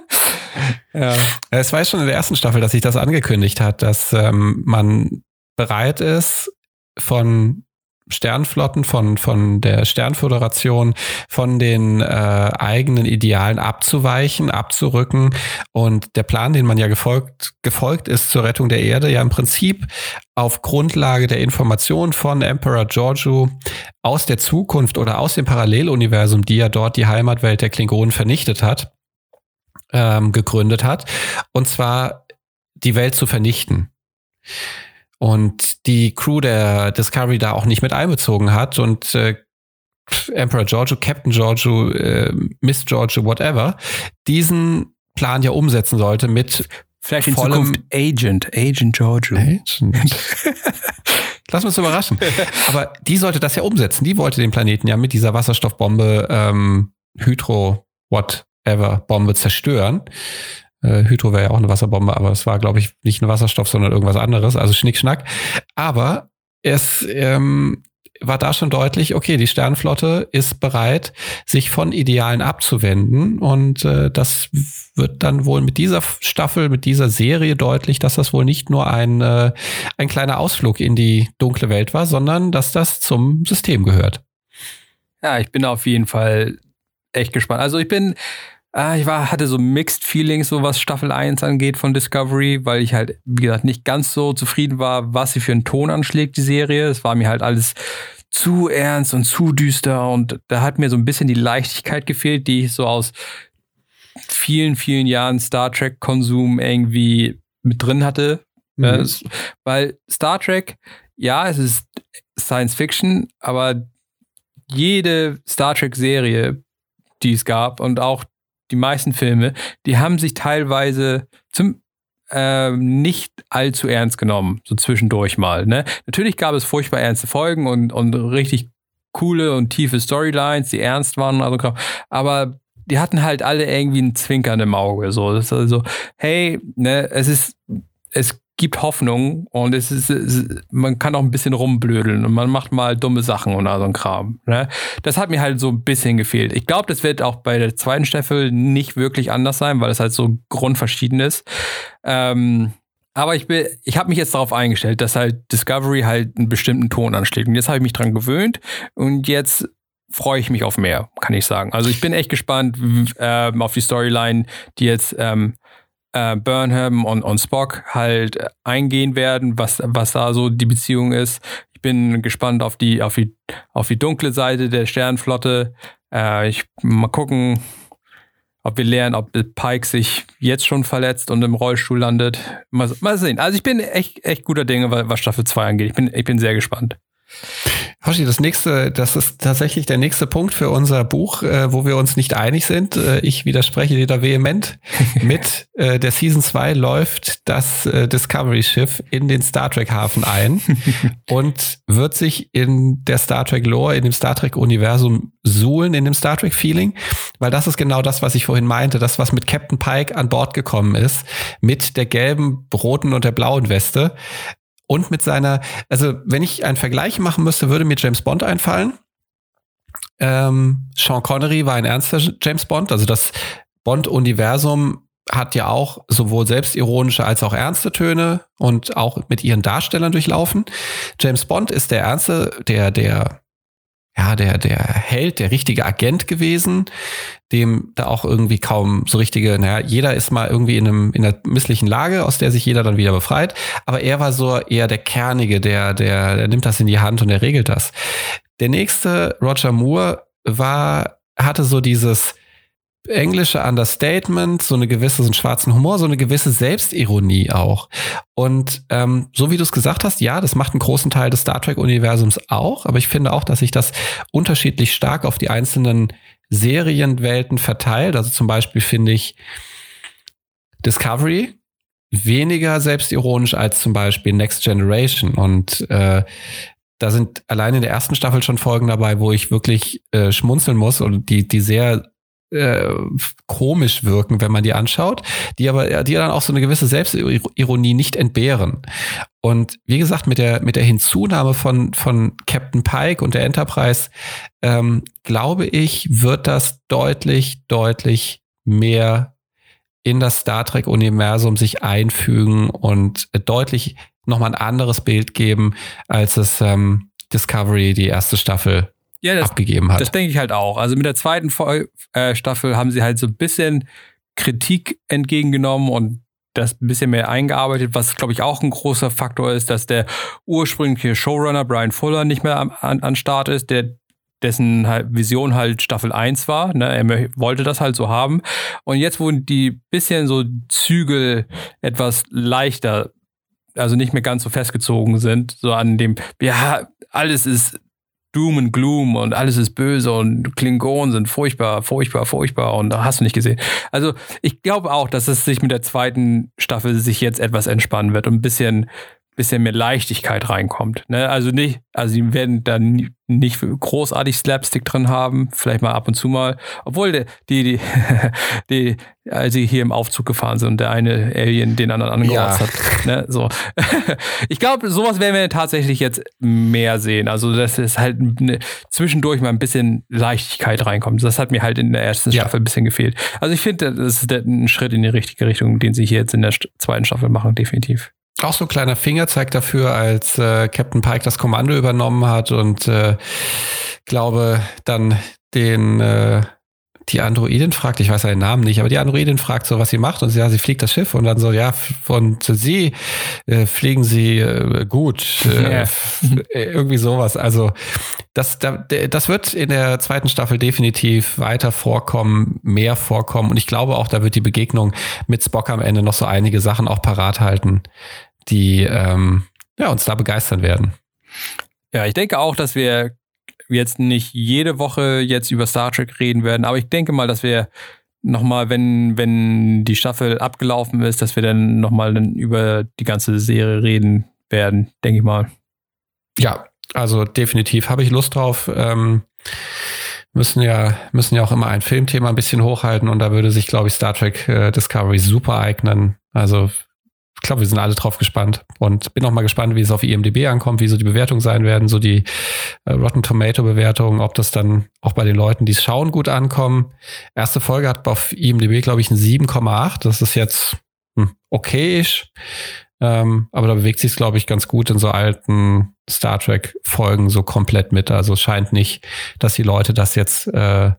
[LAUGHS] ja. Es war schon in der ersten Staffel, dass sich das angekündigt hat, dass ähm, man bereit ist, von Sternflotten, von, von der Sternföderation, von den äh, eigenen Idealen abzuweichen, abzurücken. Und der Plan, den man ja gefolgt, gefolgt ist zur Rettung der Erde, ja im Prinzip auf Grundlage der Information von Emperor Giorgio aus der Zukunft oder aus dem Paralleluniversum, die ja dort die Heimatwelt der Klingonen vernichtet hat, ähm, gegründet hat. Und zwar die Welt zu vernichten und die Crew der Discovery da auch nicht mit einbezogen hat und äh, Emperor Giorgio, Captain Giorgio, äh, Miss Giorgio, whatever, diesen Plan ja umsetzen sollte mit Vielleicht in Zukunft Agent, Agent Giorgio. Agent. [LAUGHS] Lass uns überraschen. Aber die sollte das ja umsetzen. Die wollte den Planeten ja mit dieser Wasserstoffbombe ähm, Hydro, whatever, Bombe zerstören. Äh, Hydro wäre ja auch eine Wasserbombe, aber es war, glaube ich, nicht ein Wasserstoff, sondern irgendwas anderes, also Schnickschnack. Aber es ähm, war da schon deutlich, okay, die Sternflotte ist bereit, sich von Idealen abzuwenden. Und äh, das wird dann wohl mit dieser Staffel, mit dieser Serie deutlich, dass das wohl nicht nur ein, äh, ein kleiner Ausflug in die dunkle Welt war, sondern dass das zum System gehört. Ja, ich bin auf jeden Fall echt gespannt. Also ich bin, Ah, ich war, hatte so Mixed Feelings, so was Staffel 1 angeht von Discovery, weil ich halt, wie gesagt, nicht ganz so zufrieden war, was sie für einen Ton anschlägt, die Serie. Es war mir halt alles zu ernst und zu düster und da hat mir so ein bisschen die Leichtigkeit gefehlt, die ich so aus vielen, vielen Jahren Star Trek-Konsum irgendwie mit drin hatte. Mhm. Äh, weil Star Trek, ja, es ist Science Fiction, aber jede Star Trek-Serie, die es gab und auch die meisten Filme, die haben sich teilweise zum äh, nicht allzu ernst genommen, so zwischendurch mal. Ne? Natürlich gab es furchtbar ernste Folgen und, und richtig coole und tiefe Storylines, die ernst waren, also, aber die hatten halt alle irgendwie ein Zwinkern im Auge. So, das ist also, hey, ne, es ist, es gibt Hoffnung und es ist, es, man kann auch ein bisschen rumblödeln und man macht mal dumme Sachen und all so ein Kram. Ne? Das hat mir halt so ein bisschen gefehlt. Ich glaube, das wird auch bei der zweiten Staffel nicht wirklich anders sein, weil es halt so grundverschieden ist. Ähm, aber ich, bin, ich habe mich jetzt darauf eingestellt, dass halt Discovery halt einen bestimmten Ton anschlägt. Und jetzt habe ich mich dran gewöhnt und jetzt freue ich mich auf mehr, kann ich sagen. Also ich bin echt gespannt äh, auf die Storyline, die jetzt ähm, äh, Burnham und, und Spock halt eingehen werden, was, was da so die Beziehung ist. Ich bin gespannt auf die, auf die, auf die dunkle Seite der Sternflotte. Äh, ich mal gucken, ob wir lernen, ob Pike sich jetzt schon verletzt und im Rollstuhl landet. Mal, mal sehen. Also ich bin echt, echt guter Dinge, was Staffel 2 angeht. Ich bin, ich bin sehr gespannt. Hoshi, das nächste, das ist tatsächlich der nächste Punkt für unser Buch, äh, wo wir uns nicht einig sind. Äh, ich widerspreche dir da vehement. [LAUGHS] Mit äh, der Season 2 läuft das äh, Discovery-Schiff in den Star Trek-Hafen ein [LAUGHS] und wird sich in der Star Trek-Lore, in dem Star Trek-Universum suhlen, in dem Star Trek-Feeling, weil das ist genau das, was ich vorhin meinte, das, was mit Captain Pike an Bord gekommen ist, mit der gelben, roten und der blauen Weste und mit seiner, also wenn ich einen Vergleich machen müsste, würde mir James Bond einfallen. Ähm, Sean Connery war ein ernster James Bond, also das Bond-Universum hat ja auch sowohl selbstironische als auch ernste Töne und auch mit ihren Darstellern durchlaufen. James Bond ist der ernste, der, der ja, der, der Held, der richtige Agent gewesen, dem da auch irgendwie kaum so richtige, naja, jeder ist mal irgendwie in, einem, in einer misslichen Lage, aus der sich jeder dann wieder befreit. Aber er war so eher der Kernige, der, der, der nimmt das in die Hand und er regelt das. Der nächste, Roger Moore, war, hatte so dieses, englische Understatement, so eine gewisse, so einen schwarzen Humor, so eine gewisse Selbstironie auch. Und ähm, so wie du es gesagt hast, ja, das macht einen großen Teil des Star Trek-Universums auch, aber ich finde auch, dass sich das unterschiedlich stark auf die einzelnen Serienwelten verteilt. Also zum Beispiel finde ich Discovery weniger selbstironisch als zum Beispiel Next Generation. Und äh, da sind allein in der ersten Staffel schon Folgen dabei, wo ich wirklich äh, schmunzeln muss und die, die sehr äh, komisch wirken, wenn man die anschaut, die aber die dann auch so eine gewisse Selbstironie nicht entbehren. Und wie gesagt, mit der mit der Hinzunahme von von Captain Pike und der Enterprise ähm, glaube ich, wird das deutlich deutlich mehr in das Star Trek Universum sich einfügen und deutlich nochmal ein anderes Bild geben, als es ähm, Discovery die erste Staffel ja, das, abgegeben hat. Das denke ich halt auch. Also mit der zweiten äh, Staffel haben sie halt so ein bisschen Kritik entgegengenommen und das ein bisschen mehr eingearbeitet, was glaube ich auch ein großer Faktor ist, dass der ursprüngliche Showrunner Brian Fuller nicht mehr an, an Start ist, der dessen halt Vision halt Staffel 1 war. Ne? Er wollte das halt so haben. Und jetzt wurden die bisschen so Zügel etwas leichter, also nicht mehr ganz so festgezogen sind, so an dem, ja, alles ist Doom and Gloom und alles ist böse und Klingonen sind furchtbar, furchtbar, furchtbar und da hast du nicht gesehen. Also ich glaube auch, dass es sich mit der zweiten Staffel sich jetzt etwas entspannen wird und ein bisschen bisschen mehr Leichtigkeit reinkommt. Ne? Also nicht, also sie werden da nicht großartig Slapstick drin haben, vielleicht mal ab und zu mal. Obwohl die, die, die, [LAUGHS] die als sie hier im Aufzug gefahren sind und der eine Alien den anderen angerotzt ja. hat. Ne? So. [LAUGHS] ich glaube, sowas werden wir tatsächlich jetzt mehr sehen. Also, dass es halt ne, zwischendurch mal ein bisschen Leichtigkeit reinkommt. Das hat mir halt in der ersten Staffel ja. ein bisschen gefehlt. Also ich finde, das ist ein Schritt in die richtige Richtung, den sie hier jetzt in der zweiten Staffel machen, definitiv. Auch so ein kleiner Fingerzeig dafür, als äh, Captain Pike das Kommando übernommen hat und äh, glaube dann den äh, die Androidin fragt, ich weiß seinen Namen nicht, aber die Androidin fragt so, was sie macht und sie, ja, sie fliegt das Schiff und dann so, ja, von sie äh, fliegen sie äh, gut, äh, ja. irgendwie sowas. Also das, das wird in der zweiten Staffel definitiv weiter vorkommen, mehr vorkommen und ich glaube auch, da wird die Begegnung mit Spock am Ende noch so einige Sachen auch parat halten, die ähm, ja, uns da begeistern werden. Ja, ich denke auch, dass wir jetzt nicht jede Woche jetzt über Star Trek reden werden, aber ich denke mal, dass wir nochmal, wenn, wenn die Staffel abgelaufen ist, dass wir dann nochmal über die ganze Serie reden werden, denke ich mal. Ja, also definitiv habe ich Lust drauf. Ähm, müssen ja, müssen ja auch immer ein Filmthema ein bisschen hochhalten und da würde sich, glaube ich, Star Trek äh, Discovery super eignen. Also ich glaube, wir sind alle drauf gespannt und bin auch mal gespannt, wie es auf IMDb ankommt, wie so die Bewertungen sein werden, so die äh, Rotten Tomato Bewertungen, ob das dann auch bei den Leuten, die es schauen, gut ankommen. Erste Folge hat auf IMDb, glaube ich, ein 7,8. Das ist jetzt hm, okayisch. Ähm, aber da bewegt sich es, glaube ich, ganz gut in so alten Star Trek Folgen so komplett mit. Also es scheint nicht, dass die Leute das jetzt äh,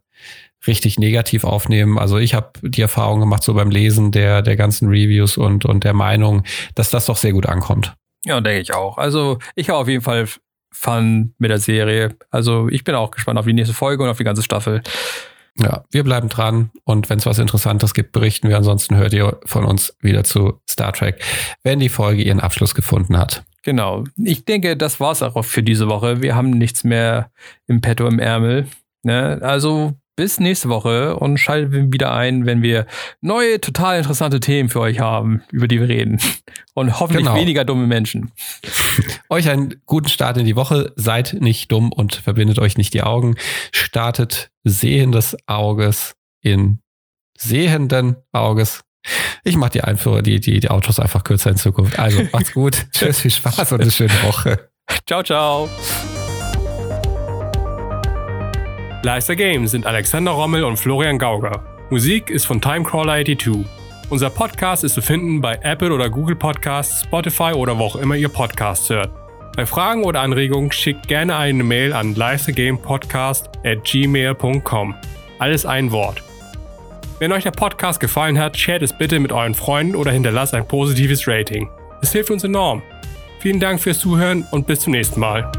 richtig negativ aufnehmen. Also ich habe die Erfahrung gemacht, so beim Lesen der, der ganzen Reviews und, und der Meinung, dass das doch sehr gut ankommt. Ja, denke ich auch. Also ich habe auf jeden Fall Fun mit der Serie. Also ich bin auch gespannt auf die nächste Folge und auf die ganze Staffel. Ja, wir bleiben dran und wenn es was Interessantes gibt, berichten wir. Ansonsten hört ihr von uns wieder zu Star Trek, wenn die Folge ihren Abschluss gefunden hat. Genau. Ich denke, das war's auch für diese Woche. Wir haben nichts mehr im Petto im Ärmel. Ne? Also bis nächste Woche und schaltet wieder ein, wenn wir neue, total interessante Themen für euch haben, über die wir reden. Und hoffentlich genau. weniger dumme Menschen. [LAUGHS] euch einen guten Start in die Woche. Seid nicht dumm und verbindet euch nicht die Augen. Startet sehendes Auges in sehenden Auges. Ich mache die Einführer, die, die, die Autos einfach kürzer in Zukunft. Also macht's gut. [LAUGHS] Tschüss, viel Spaß und eine schöne Woche. Ciao, ciao. Leister Games sind Alexander Rommel und Florian Gauger. Musik ist von Timecrawler82. Unser Podcast ist zu finden bei Apple oder Google Podcasts, Spotify oder wo auch immer ihr Podcasts hört. Bei Fragen oder Anregungen schickt gerne eine Mail an leistergamepodcast at gmail.com. Alles ein Wort. Wenn euch der Podcast gefallen hat, shared es bitte mit euren Freunden oder hinterlasst ein positives Rating. Es hilft uns enorm. Vielen Dank fürs Zuhören und bis zum nächsten Mal.